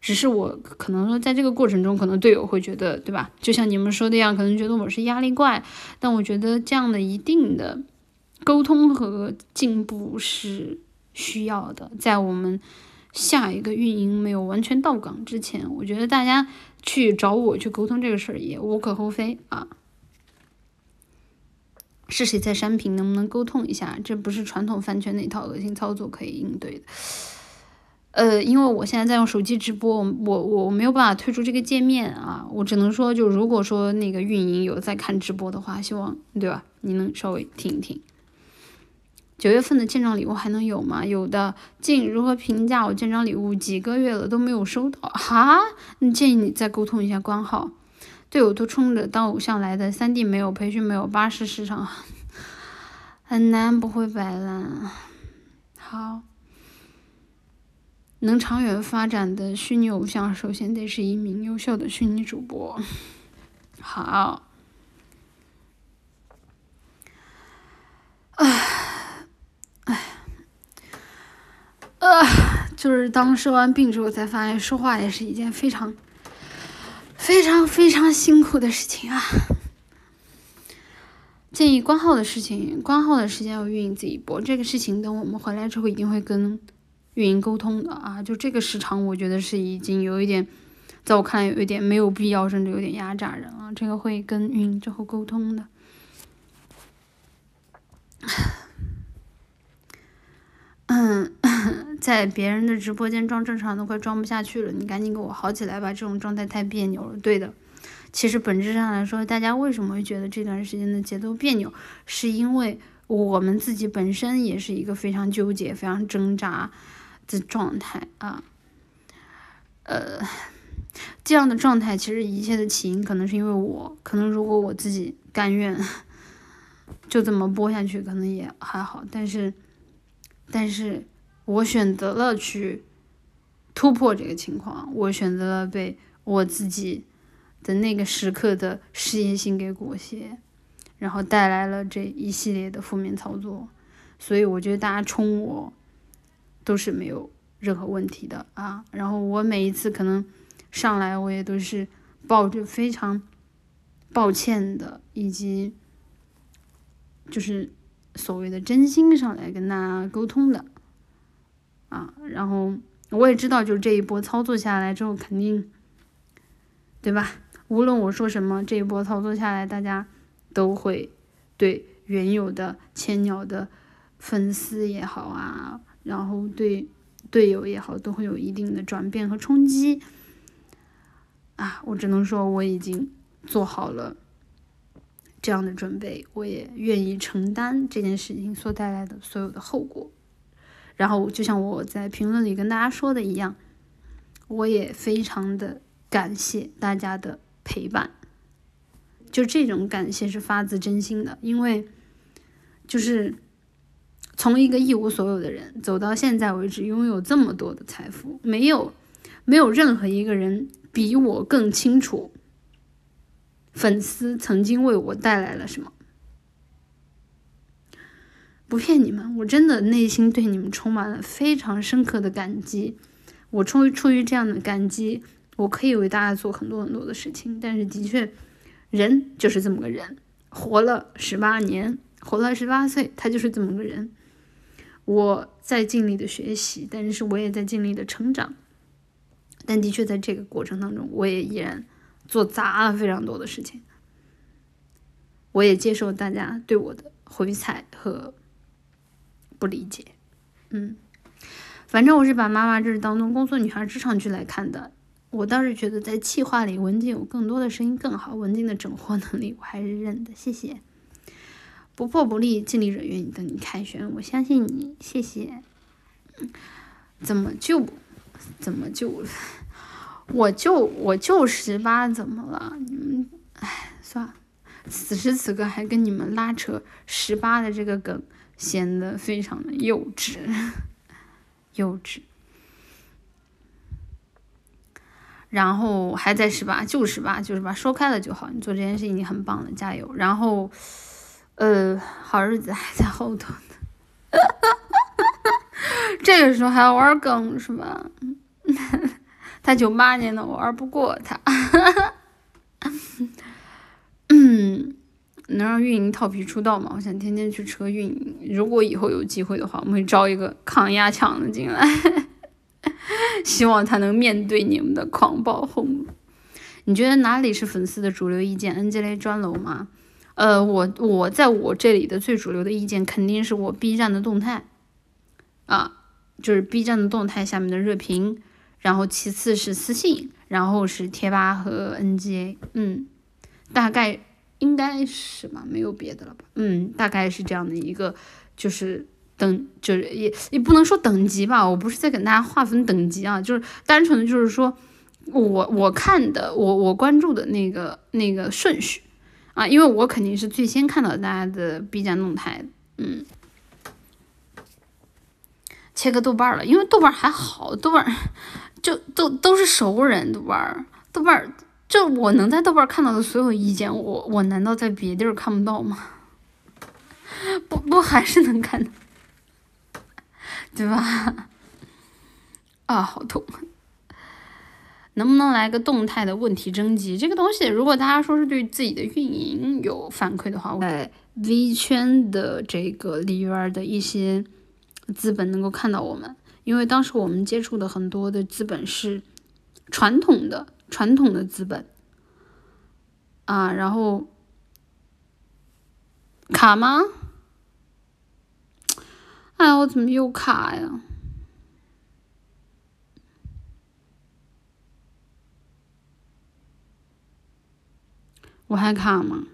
只是我可能说，在这个过程中，可能队友会觉得，对吧？就像你们说的一样，可能觉得我是压力怪。但我觉得这样的一定的沟通和进步是需要的。在我们下一个运营没有完全到岗之前，我觉得大家去找我去沟通这个事儿也无可厚非啊。是谁在删评？能不能沟通一下？这不是传统饭圈那套恶心操作可以应对的。呃，因为我现在在用手机直播，我我我没有办法退出这个界面啊，我只能说，就如果说那个运营有在看直播的话，希望对吧？你能稍微听一听。九月份的建章礼物还能有吗？有的，静如何评价我建章礼物？几个月了都没有收到，哈？那建议你再沟通一下官号。队友都冲着当偶像来的，三 D 没有培训，没有巴士市场，很难不会摆烂。好，能长远发展的虚拟偶像，首先得是一名优秀的虚拟主播。好，唉，呃，就是当生完病之后，才发现说话也是一件非常。非常非常辛苦的事情啊！建议关号的事情，关号的时间要运营自己播。这个事情等我们回来之后一定会跟运营沟通的啊！就这个时长，我觉得是已经有一点，在我看来有一点没有必要，甚至有点压榨人了。这个会跟运营之后沟通的。嗯。在别人的直播间装正常都快装不下去了，你赶紧给我好起来吧！这种状态太别扭了。对的，其实本质上来说，大家为什么会觉得这段时间的节奏别扭，是因为我们自己本身也是一个非常纠结、非常挣扎的状态啊。呃，这样的状态其实一切的起因可能是因为我，可能如果我自己甘愿 就这么播下去，可能也还好。但是，但是。我选择了去突破这个情况，我选择了被我自己的那个时刻的事业心给裹挟，然后带来了这一系列的负面操作。所以我觉得大家冲我都是没有任何问题的啊。然后我每一次可能上来，我也都是抱着非常抱歉的，以及就是所谓的真心上来跟大家沟通的。啊，然后我也知道，就这一波操作下来之后，肯定，对吧？无论我说什么，这一波操作下来，大家都会对原有的千鸟的粉丝也好啊，然后对队友也好，都会有一定的转变和冲击。啊，我只能说我已经做好了这样的准备，我也愿意承担这件事情所带来的所有的后果。然后就像我在评论里跟大家说的一样，我也非常的感谢大家的陪伴，就这种感谢是发自真心的，因为就是从一个一无所有的人走到现在为止拥有这么多的财富，没有没有任何一个人比我更清楚粉丝曾经为我带来了什么。不骗你们，我真的内心对你们充满了非常深刻的感激。我出于出于这样的感激，我可以为大家做很多很多的事情。但是的确，人就是这么个人，活了十八年，活了十八岁，他就是这么个人。我在尽力的学习，但是我也在尽力的成长。但的确，在这个过程当中，我也依然做砸了非常多的事情。我也接受大家对我的回踩和。不理解，嗯，反正我是把妈妈这是当做工作女孩职场剧来看的。我倒是觉得在气话里，文静有更多的声音更好。文静的整活能力我还是认的，谢谢。不破不立，尽力者愿意等你凯旋，我相信你，谢谢。怎么就怎么就我就我就十八，怎么了？你们哎，算了，此时此刻还跟你们拉扯十八的这个梗。显得非常的幼稚，幼稚，然后还在十八，就十八，就十八，说开了就好。你做这件事已经很棒了，加油！然后，呃，好日子还在后头呢。这个时候还要玩梗是吧？他九八年的，我玩不过他。嗯。能让运营套皮出道吗？我想天天去车运营。如果以后有机会的话，我们会招一个抗压强的进来，希望他能面对你们的狂暴轰。你觉得哪里是粉丝的主流意见？N G A 砖楼吗？呃，我我在我这里的最主流的意见肯定是我 B 站的动态啊，就是 B 站的动态下面的热评，然后其次是私信，然后是贴吧和 NGA，。嗯，大概。应该是吧，没有别的了吧？嗯，大概是这样的一个，就是等，就是也也不能说等级吧，我不是在给大家划分等级啊，就是单纯的就是说，我我看的我我关注的那个那个顺序啊，因为我肯定是最先看到大家的 B 站动态，嗯，切个豆瓣了，因为豆瓣还好，豆瓣就都都是熟人，豆瓣豆瓣就我能在豆瓣看到的所有意见，我我难道在别地儿看不到吗？不不还是能看到，对吧？啊，好痛！能不能来个动态的问题征集？这个东西，如果大家说是对自己的运营有反馈的话，我在 V 圈的这个里边的一些资本能够看到我们，因为当时我们接触的很多的资本是传统的传统的资本啊，然后卡吗？哎，我怎么又卡呀？我还卡吗？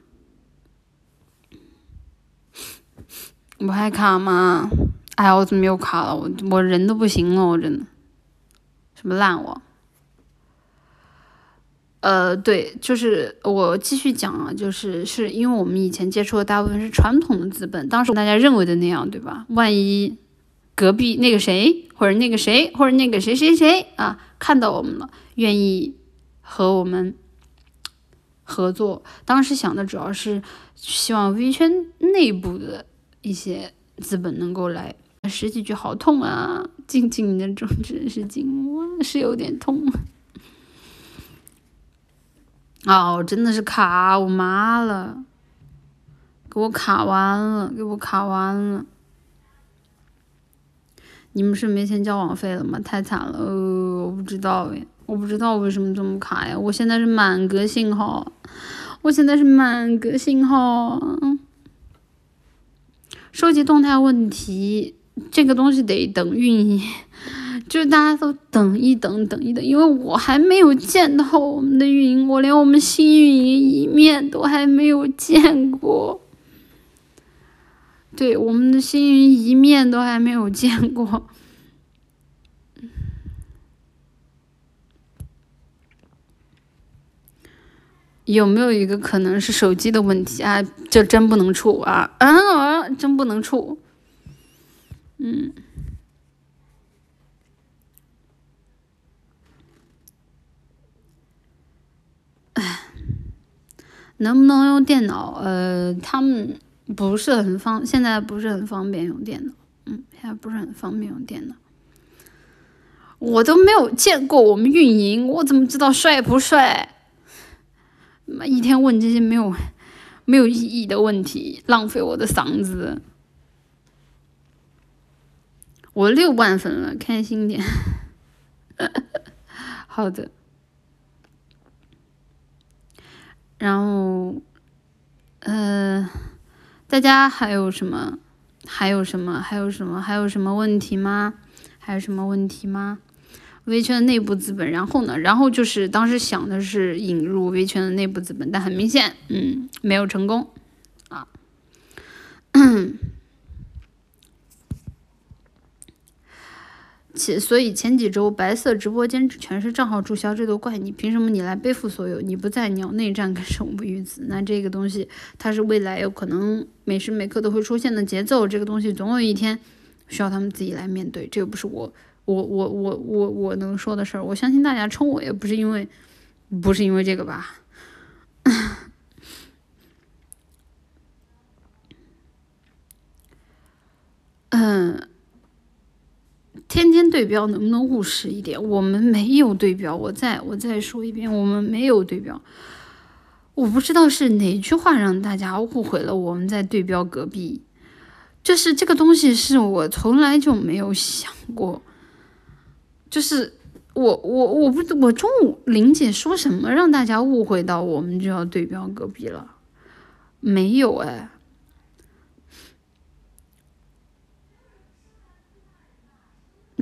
我还卡吗？哎呀，我怎么又卡了？我我人都不行了，我真的，什么烂网？呃，对，就是我继续讲啊，就是是因为我们以前接触的大部分是传统的资本，当时大家认为的那样，对吧？万一隔壁那个谁，或者那个谁，或者那个谁谁谁啊，看到我们了，愿意和我们。合作，当时想的主要是希望 V 圈内部的一些资本能够来。十几句好痛啊！静静的种子是静，我是有点痛。哦，真的是卡我妈了，给我卡完了，给我卡完了。你们是没钱交网费了吗？太惨了，呃，我不知道哎。我不知道为什么这么卡呀！我现在是满格信号，我现在是满格信号。收集动态问题这个东西得等运营，就是大家都等一等，等一等，因为我还没有见到我们的运营，我连我们新运营一面都还没有见过。对，我们的新运营一面都还没有见过。有没有一个可能是手机的问题啊？这真不能触啊！嗯，真不能触。嗯。哎，能不能用电脑？呃，他们不是很方，现在不是很方便用电脑。嗯，现在不是很方便用电脑。我都没有见过我们运营，我怎么知道帅不帅？妈一天问这些没有没有意义的问题，浪费我的嗓子。我六万粉了，开心点。好的。然后，呃，大家还有什么？还有什么？还有什么？还有什么问题吗？还有什么问题吗？微圈的内部资本，然后呢？然后就是当时想的是引入微圈的内部资本，但很明显，嗯，没有成功啊。且所以前几周白色直播间全是账号注销，这都怪你，凭什么你来背负所有？你不在，你要内战，跟生不与子。那这个东西，它是未来有可能每时每刻都会出现的节奏，这个东西总有一天需要他们自己来面对，这又不是我。我我我我我能说的事儿，我相信大家冲我也不是因为，不是因为这个吧？嗯，天天对标能不能务实一点？我们没有对标，我再我再说一遍，我们没有对标。我不知道是哪句话让大家误会了，我们在对标隔壁，就是这个东西是我从来就没有想过。就是我我我不我中午林姐说什么让大家误会到我们就要对标隔壁了？没有哎，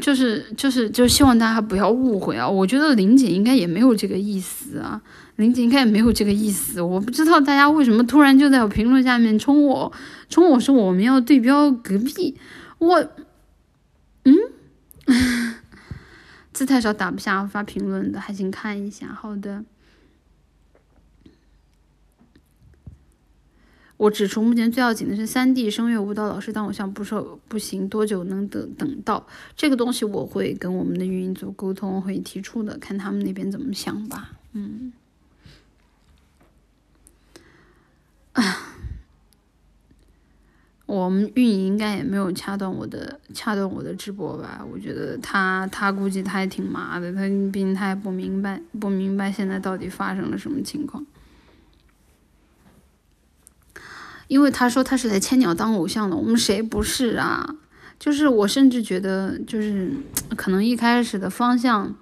就是就是就希望大家不要误会啊！我觉得林姐应该也没有这个意思啊，林姐应该也没有这个意思。我不知道大家为什么突然就在我评论下面冲我冲我说我们要对标隔壁，我嗯。字太少打不下发评论的，还请看一下。好的。我指出，目前最要紧的是三 D 声乐舞蹈老师当偶像不说不行，多久能等等到这个东西？我会跟我们的运营组沟通，会提出的，看他们那边怎么想吧。嗯。啊，我们运营应该也没有掐断我的掐断我的直播吧？我觉得他他估计他也挺麻的，他毕竟他也不明白不明白现在到底发生了什么情况。因为他说他是来千鸟当偶像的，我们谁不是啊？就是我甚至觉得，就是可能一开始的方向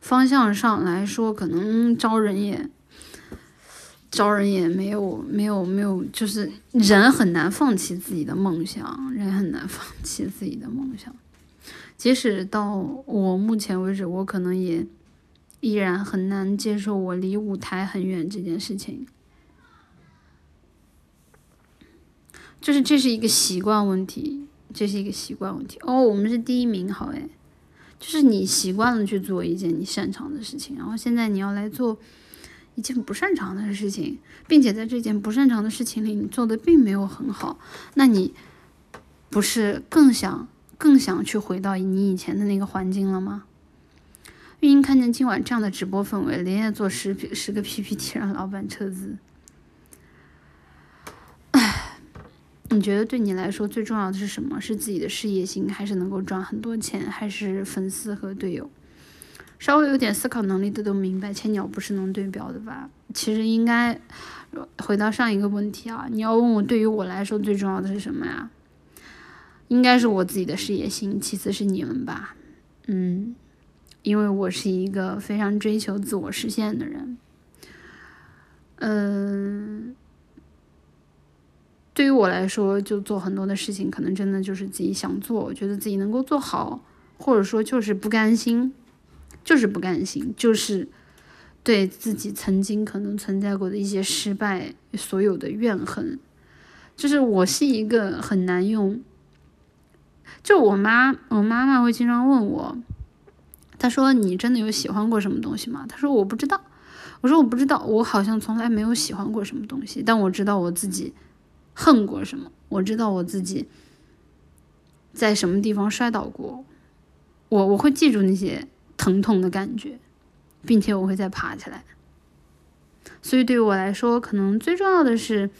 方向上来说，可能招人也招人也没有没有没有，就是人很难放弃自己的梦想，人很难放弃自己的梦想。即使到我目前为止，我可能也依然很难接受我离舞台很远这件事情。就是这是一个习惯问题，这是一个习惯问题。哦，我们是第一名，好诶，就是你习惯了去做一件你擅长的事情，然后现在你要来做一件不擅长的事情，并且在这件不擅长的事情里你做的并没有很好，那你不是更想更想去回到你以前的那个环境了吗？运营看见今晚这样的直播氛围，连夜做十十个 PPT 让老板撤资。你觉得对你来说最重要的是什么？是自己的事业心，还是能够赚很多钱，还是粉丝和队友？稍微有点思考能力的都明白，千鸟不是能对标的吧？其实应该回到上一个问题啊，你要问我对于我来说最重要的是什么呀？应该是我自己的事业心，其次是你们吧。嗯，因为我是一个非常追求自我实现的人。嗯。对于我来说，就做很多的事情，可能真的就是自己想做，觉得自己能够做好，或者说就是不甘心，就是不甘心，就是对自己曾经可能存在过的一些失败，所有的怨恨。就是我是一个很难用，就我妈，我妈妈会经常问我，她说你真的有喜欢过什么东西吗？她说我不知道，我说我不知道，我好像从来没有喜欢过什么东西，但我知道我自己。恨过什么？我知道我自己在什么地方摔倒过，我我会记住那些疼痛的感觉，并且我会再爬起来。所以对于我来说，可能最重要的是，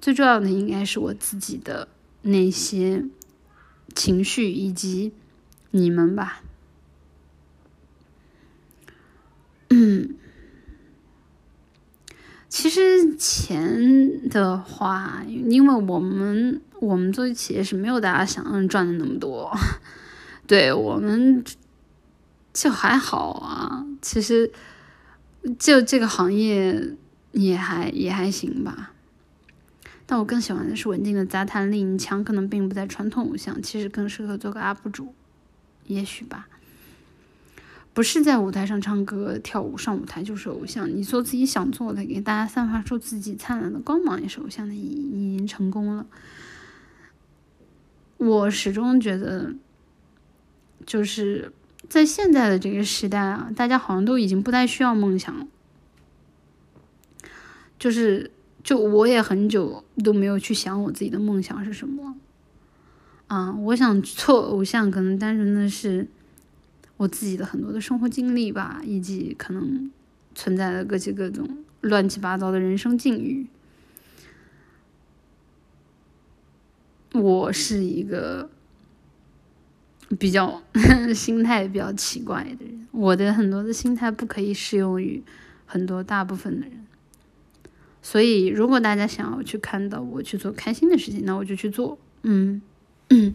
最重要的应该是我自己的那些情绪以及你们吧。嗯。其实钱的话，因为我们我们做企业是没有大家想象赚的那么多，对我们就还好啊。其实就这个行业也还也还行吧。但我更喜欢的是稳定的杂谈力，强可能并不在传统偶像，其实更适合做个 UP 主，也许吧。不是在舞台上唱歌跳舞，上舞台就是偶像。你做自己想做的，给大家散发出自己灿烂的光芒，也是偶像的意义，已经成功了。我始终觉得，就是在现在的这个时代啊，大家好像都已经不太需要梦想了。就是，就我也很久都没有去想我自己的梦想是什么。啊，我想做偶像，可能单纯的是。我自己的很多的生活经历吧，以及可能存在的各种各种乱七八糟的人生境遇。我是一个比较 心态比较奇怪的人，我的很多的心态不可以适用于很多大部分的人。所以，如果大家想要去看到我去做开心的事情，那我就去做。嗯嗯。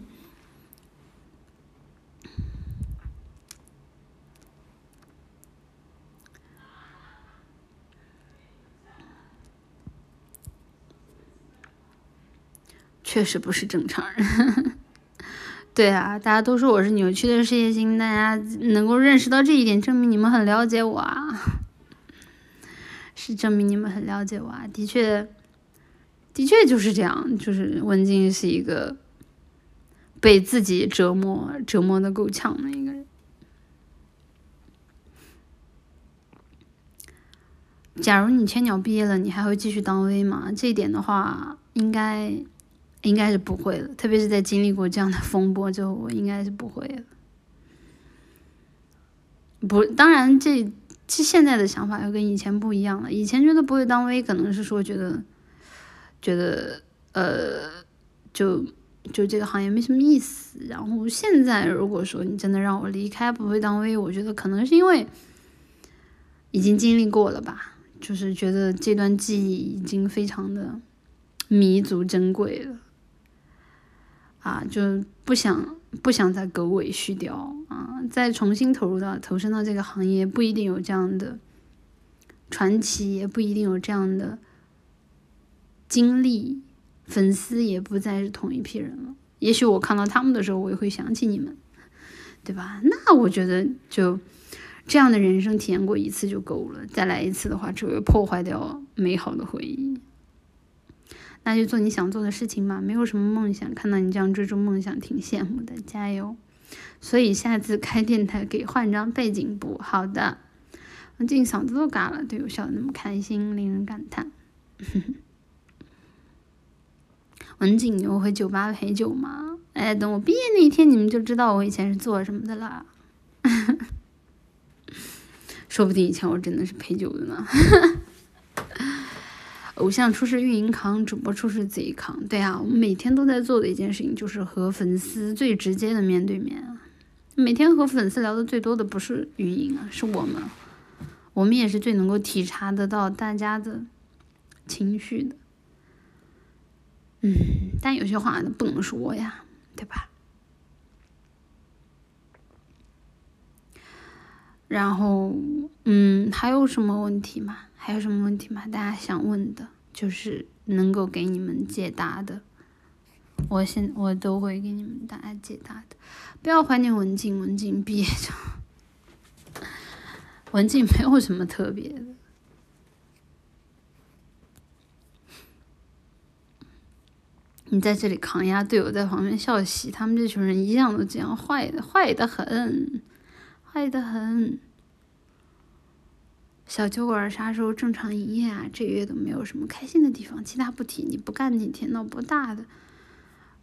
确实不是正常人。对啊大家都说我是扭曲的事业心大家能够认识到这一点证明你们很了解我啊。是证明你们很了解我啊的确的确就是这样就是文静是一个被自己折磨折磨的够呛的一个人。假如你千鸟毕业了你还会继续当 v 吗？这一点的话应该应该是不会的。特别是在经历过这样的风波之后，我应该是不会了。不，当然这这现在的想法又跟以前不一样了。以前觉得不会当 V，可能是说觉得觉得呃，就就这个行业没什么意思。然后现在如果说你真的让我离开不会当 V，我觉得可能是因为已经经历过了吧。就是觉得这段记忆已经非常的弥足珍贵了，啊，就不想不想再狗尾续貂啊，再重新投入到投身到这个行业，不一定有这样的传奇，也不一定有这样的经历，粉丝也不再是同一批人了。也许我看到他们的时候，我也会想起你们，对吧？那我觉得就。这样的人生体验过一次就够了，再来一次的话只会破坏掉美好的回忆。那就做你想做的事情吧，没有什么梦想，看到你这样追逐梦想，挺羡慕的，加油！所以下次开电台给换张背景不？好的。文静嗓子都嘎了，对我笑得那么开心，令人感叹。文静，你回酒吧陪酒吗？哎，等我毕业那一天，你们就知道我以前是做什么的了。说不定以前我真的是陪酒的呢。偶像出事运营扛，主播出事自己扛。对啊，我们每天都在做的一件事情就是和粉丝最直接的面对面。每天和粉丝聊的最多的不是运营啊，是我们。我们也是最能够体察得到大家的情绪的。嗯，但有些话不能说呀，对吧？然后，嗯，还有什么问题吗？还有什么问题吗？大家想问的，就是能够给你们解答的，我现我都会给你们大家解答的。不要怀念文静，文静毕业就，文静没有什么特别的。你在这里抗压，队友在旁边笑嘻，他们这群人一样都这样，坏的坏的很。坏的很，小酒馆啥时候正常营业啊？这月都没有什么开心的地方，其他不提。你不干那天闹不大的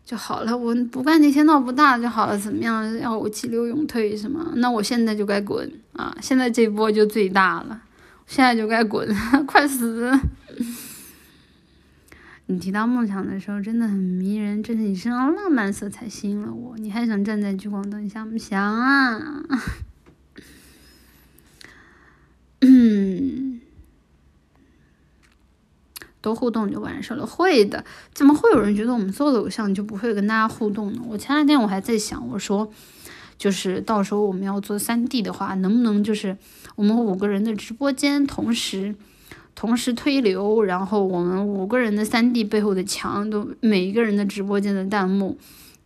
就好了，我不干那天闹不大的就好了，怎么样？要我急流勇退是吗？那我现在就该滚啊！现在这波就最大了，现在就该滚，快死！你提到梦想的时候真的很迷人，真是你身上浪漫色彩吸引了我。你还想站在聚光灯下不想啊？嗯，多互动就完事了。会的，怎么会有人觉得我们做的偶像就不会跟大家互动呢？我前两天我还在想，我说，就是到时候我们要做三 D 的话，能不能就是我们五个人的直播间同时同时推流，然后我们五个人的三 D 背后的墙都每一个人的直播间的弹幕，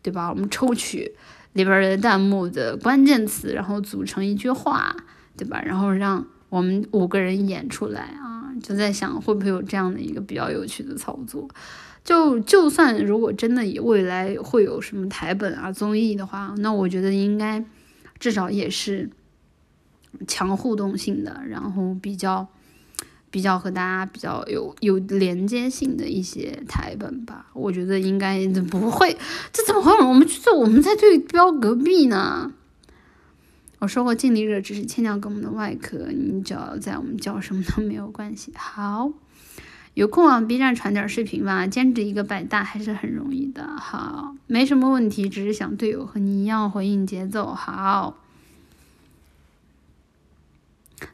对吧？我们抽取里边的弹幕的关键词，然后组成一句话，对吧？然后让。我们五个人演出来啊，就在想会不会有这样的一个比较有趣的操作。就就算如果真的以未来会有什么台本啊综艺的话，那我觉得应该至少也是强互动性的，然后比较比较和大家比较有有连接性的一些台本吧。我觉得应该不会，这怎么会？我们这我们在对标隔壁呢？我说过，尽力热只是千鸟给我们的外壳，你只要在我们叫什么都没有关系。好，有空往 B 站传点视频吧，兼职一个百大还是很容易的。好，没什么问题，只是想队友和你一样回应节奏。好，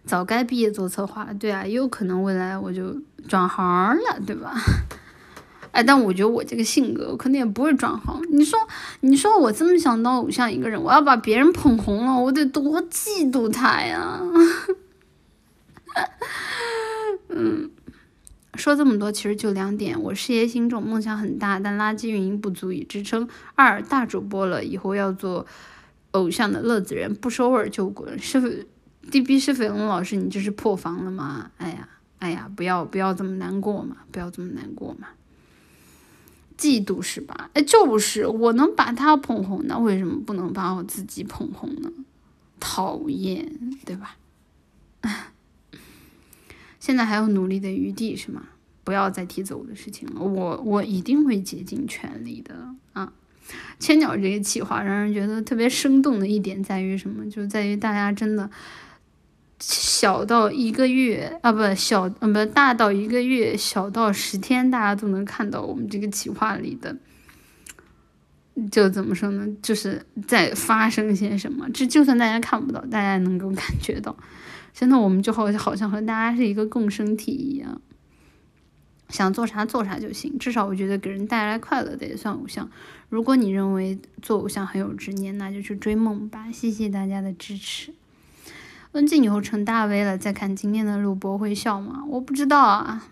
早该毕业做策划了。对啊，也有可能未来我就转行了，对吧？哎，但我觉得我这个性格，我肯定也不会转行。你说，你说我这么想当偶像一个人，我要把别人捧红了，我得多嫉妒他呀！嗯，说这么多，其实就两点：我事业心重，梦想很大，但垃圾运营不足以支撑；二大主播了，以后要做偶像的乐子人，不收味就滚。是 D B 是绯龙老师，你这是破防了吗？哎呀，哎呀，不要不要这么难过嘛，不要这么难过嘛。嫉妒是吧？哎，就是我能把他捧红，那为什么不能把我自己捧红呢？讨厌，对吧？现在还有努力的余地是吗？不要再提走的事情了，我我一定会竭尽全力的啊！千鸟这个企划让人觉得特别生动的一点在于什么？就在于大家真的小到一个月啊，不小，嗯不大到一个月，小到十天，大家都能看到我们这个企划里的，就怎么说呢？就是在发生些什么。这就算大家看不到，大家能够感觉到。现在我们就好好像和大家是一个共生体一样。想做啥做啥就行，至少我觉得给人带来快乐的也算偶像。如果你认为做偶像很有执念，那就去追梦吧。谢谢大家的支持。温静以后成大 V 了，再看今天的录播会笑吗？我不知道啊。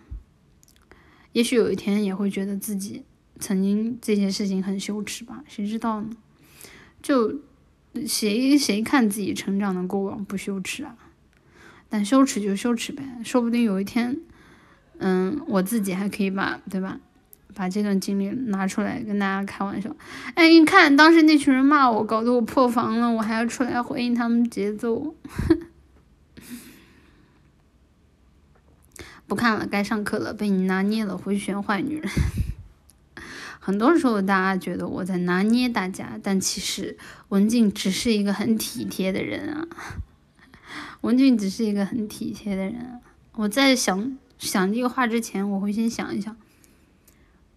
也许有一天也会觉得自己曾经这件事情很羞耻吧？谁知道呢？就谁谁看自己成长的过往不羞耻啊？但羞耻就羞耻呗，说不定有一天。嗯，我自己还可以把，对吧？把这段经历拿出来跟大家开玩笑。哎，你看当时那群人骂我，搞得我破防了，我还要出来回应他们节奏。不看了，该上课了，被你拿捏了，回旋坏女人。很多时候大家觉得我在拿捏大家，但其实文静只是一个很体贴的人啊。文静只是一个很体贴的人，我在想。想这个话之前，我会先想一想，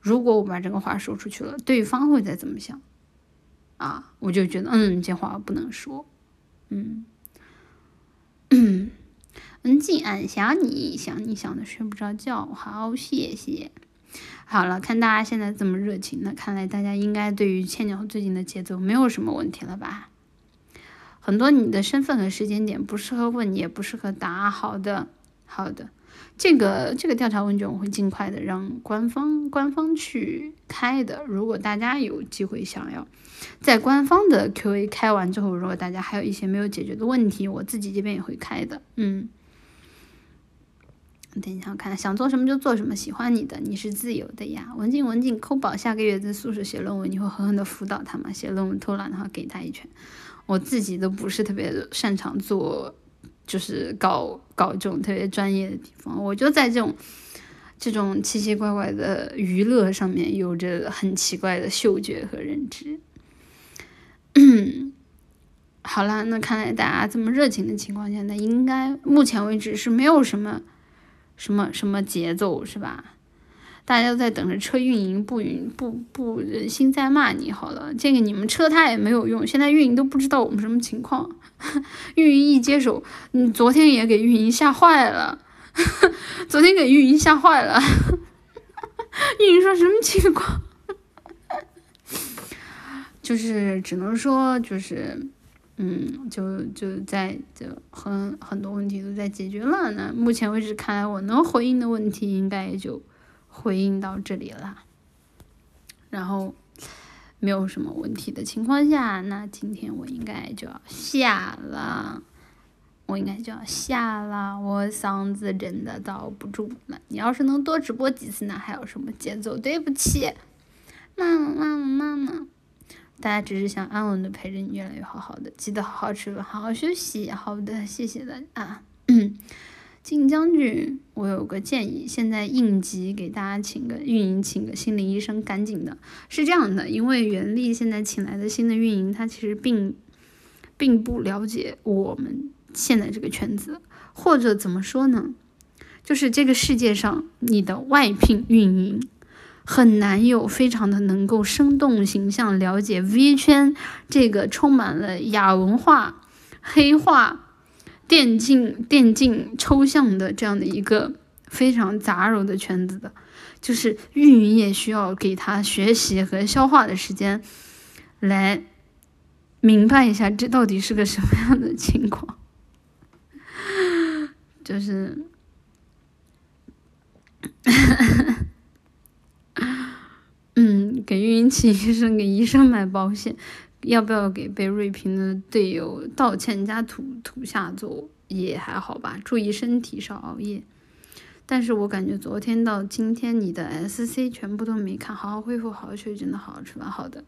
如果我把这个话说出去了，对方会再怎么想？啊，我就觉得，嗯，这话不能说，嗯，文静，俺想你，想你想的睡不着觉，好，谢谢。好了，看大家现在这么热情，那看来大家应该对于千鸟最近的节奏没有什么问题了吧？很多你的身份和时间点不适合问，也不适合答。好的，好的。这个这个调查问卷我会尽快的让官方官方去开的。如果大家有机会想要在官方的 Q&A 开完之后，如果大家还有一些没有解决的问题，我自己这边也会开的。嗯，等一下我看想做什么就做什么，喜欢你的你是自由的呀。文静文静，抠宝下个月在宿舍写论文，你会狠狠的辅导他吗？写论文偷懒的话给他一拳。我自己都不是特别擅长做。就是搞搞这种特别专业的地方，我就在这种这种奇奇怪怪的娱乐上面有着很奇怪的嗅觉和认知。好了，那看来大家这么热情的情况下，那应该目前为止是没有什么什么什么节奏，是吧？大家都在等着车运营，不允不不忍心再骂你好了。这个你们车他也没有用，现在运营都不知道我们什么情况。运营一接手，你昨天也给运营吓坏了，昨天给运营吓坏了。运营说什么情况？就是只能说就是，嗯，就就在就很很多问题都在解决了。那目前为止看来，我能回应的问题应该也就。回应到这里了，然后没有什么问题的情况下，那今天我应该就要下了，我应该就要下了，我嗓子真的遭不住了。你要是能多直播几次，那还有什么节奏？对不起，妈妈妈妈妈妈，大家只是想安稳的陪着你，越来越好好的，记得好好吃饭，好好休息。好的，谢谢大家。金将军，我有个建议，现在应急给大家请个运营，请个心理医生，赶紧的。是这样的，因为袁立现在请来的新的运营，他其实并并不了解我们现在这个圈子，或者怎么说呢？就是这个世界上，你的外聘运营很难有非常的能够生动形象了解 V 圈这个充满了亚文化、黑化。电竞电竞抽象的这样的一个非常杂糅的圈子的，就是运营也需要给他学习和消化的时间，来明白一下这到底是个什么样的情况。就是，给运营请医生，给医生买保险。要不要给被锐评的队友道歉加土土下座也还好吧，注意身体少熬夜。但是我感觉昨天到今天你的 SC 全部都没看，好好恢复，好好休息，真的好好吃饭。好的，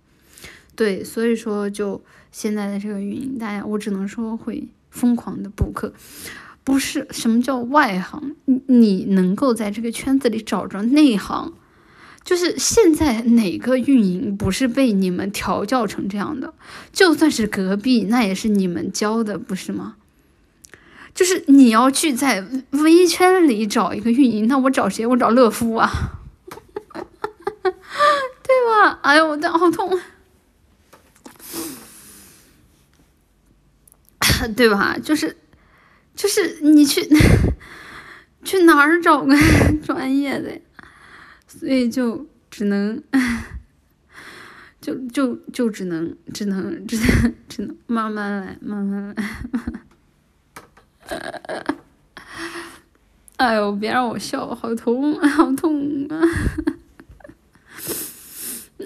对，所以说就现在的这个运营，大家我只能说会疯狂的补课。不是什么叫外行，你你能够在这个圈子里找着内行，就是现在哪个运营不是被你们调教成这样的？就算是隔壁，那也是你们教的，不是吗？就是你要去在微圈里找一个运营，那我找谁？我找乐夫啊，对吧？哎呦，我的好痛，对吧？就是。就是你去 去哪儿找个 专业的，所以就只能 就就就只能只能只能只能慢慢来，慢慢来。哎呦，别让我笑，好痛，好痛啊！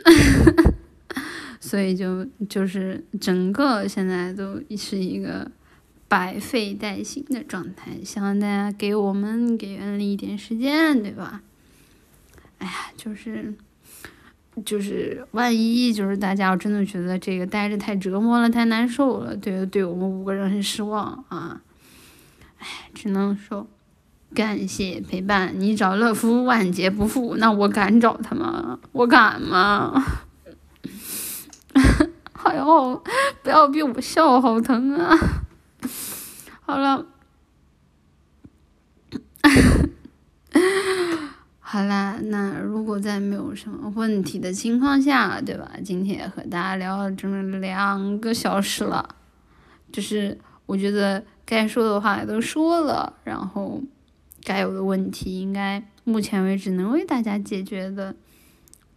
所以就就是整个现在都是一个。百废待兴的状态，希望大家给我们给原力一点时间，对吧？哎呀，就是就是万一就是大家要真的觉得这个待着太折磨了，太难受了，对对我们五个人很失望啊！哎，只能说感谢陪伴。你找乐福万劫不复，那我敢找他吗？我敢吗？哎呦，不要逼我笑，好疼啊！好了，好啦，那如果在没有什么问题的情况下，对吧？今天也和大家聊了整整两个小时了，就是我觉得该说的话也都说了，然后该有的问题应该目前为止能为大家解决的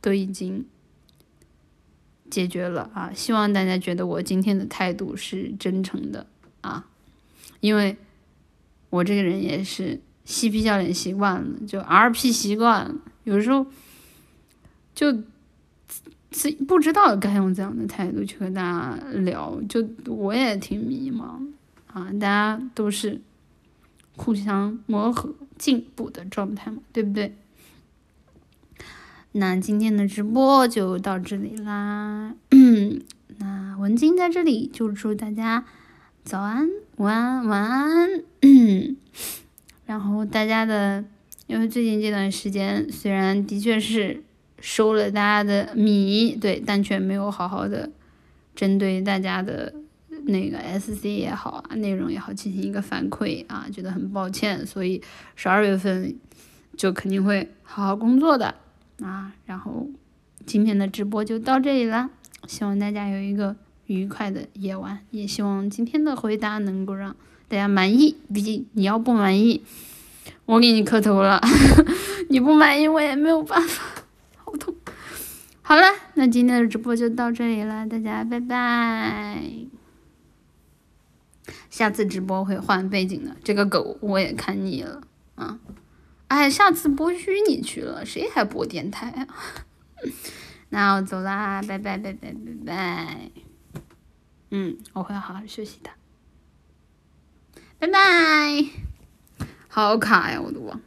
都已经解决了啊！希望大家觉得我今天的态度是真诚的啊！因为我这个人也是嬉皮笑脸习惯了，就 RP 习惯了，有时候就自不知道该用怎样的态度去和大家聊，就我也挺迷茫啊，大家都是互相磨合进步的状态嘛，对不对？那今天的直播就到这里啦，那文静在这里就祝大家。早安，午安，晚安。然后大家的，因为最近这段时间，虽然的确是收了大家的米，对，但却没有好好的针对大家的那个 SC 也好啊，内容也好进行一个反馈啊，觉得很抱歉，所以十二月份就肯定会好好工作的啊。然后今天的直播就到这里了，希望大家有一个。愉快的夜晚，也希望今天的回答能够让大家满意。毕竟你要不满意，我给你磕头了。你不满意，我也没有办法。好痛。好了，那今天的直播就到这里了，大家拜拜。下次直播会换背景的，这个狗我也看腻了啊。哎，下次播虚拟去了，谁还播电台啊？那我走啦，拜拜拜拜拜拜。嗯，我会好好休息的，拜拜。好卡呀，我的网。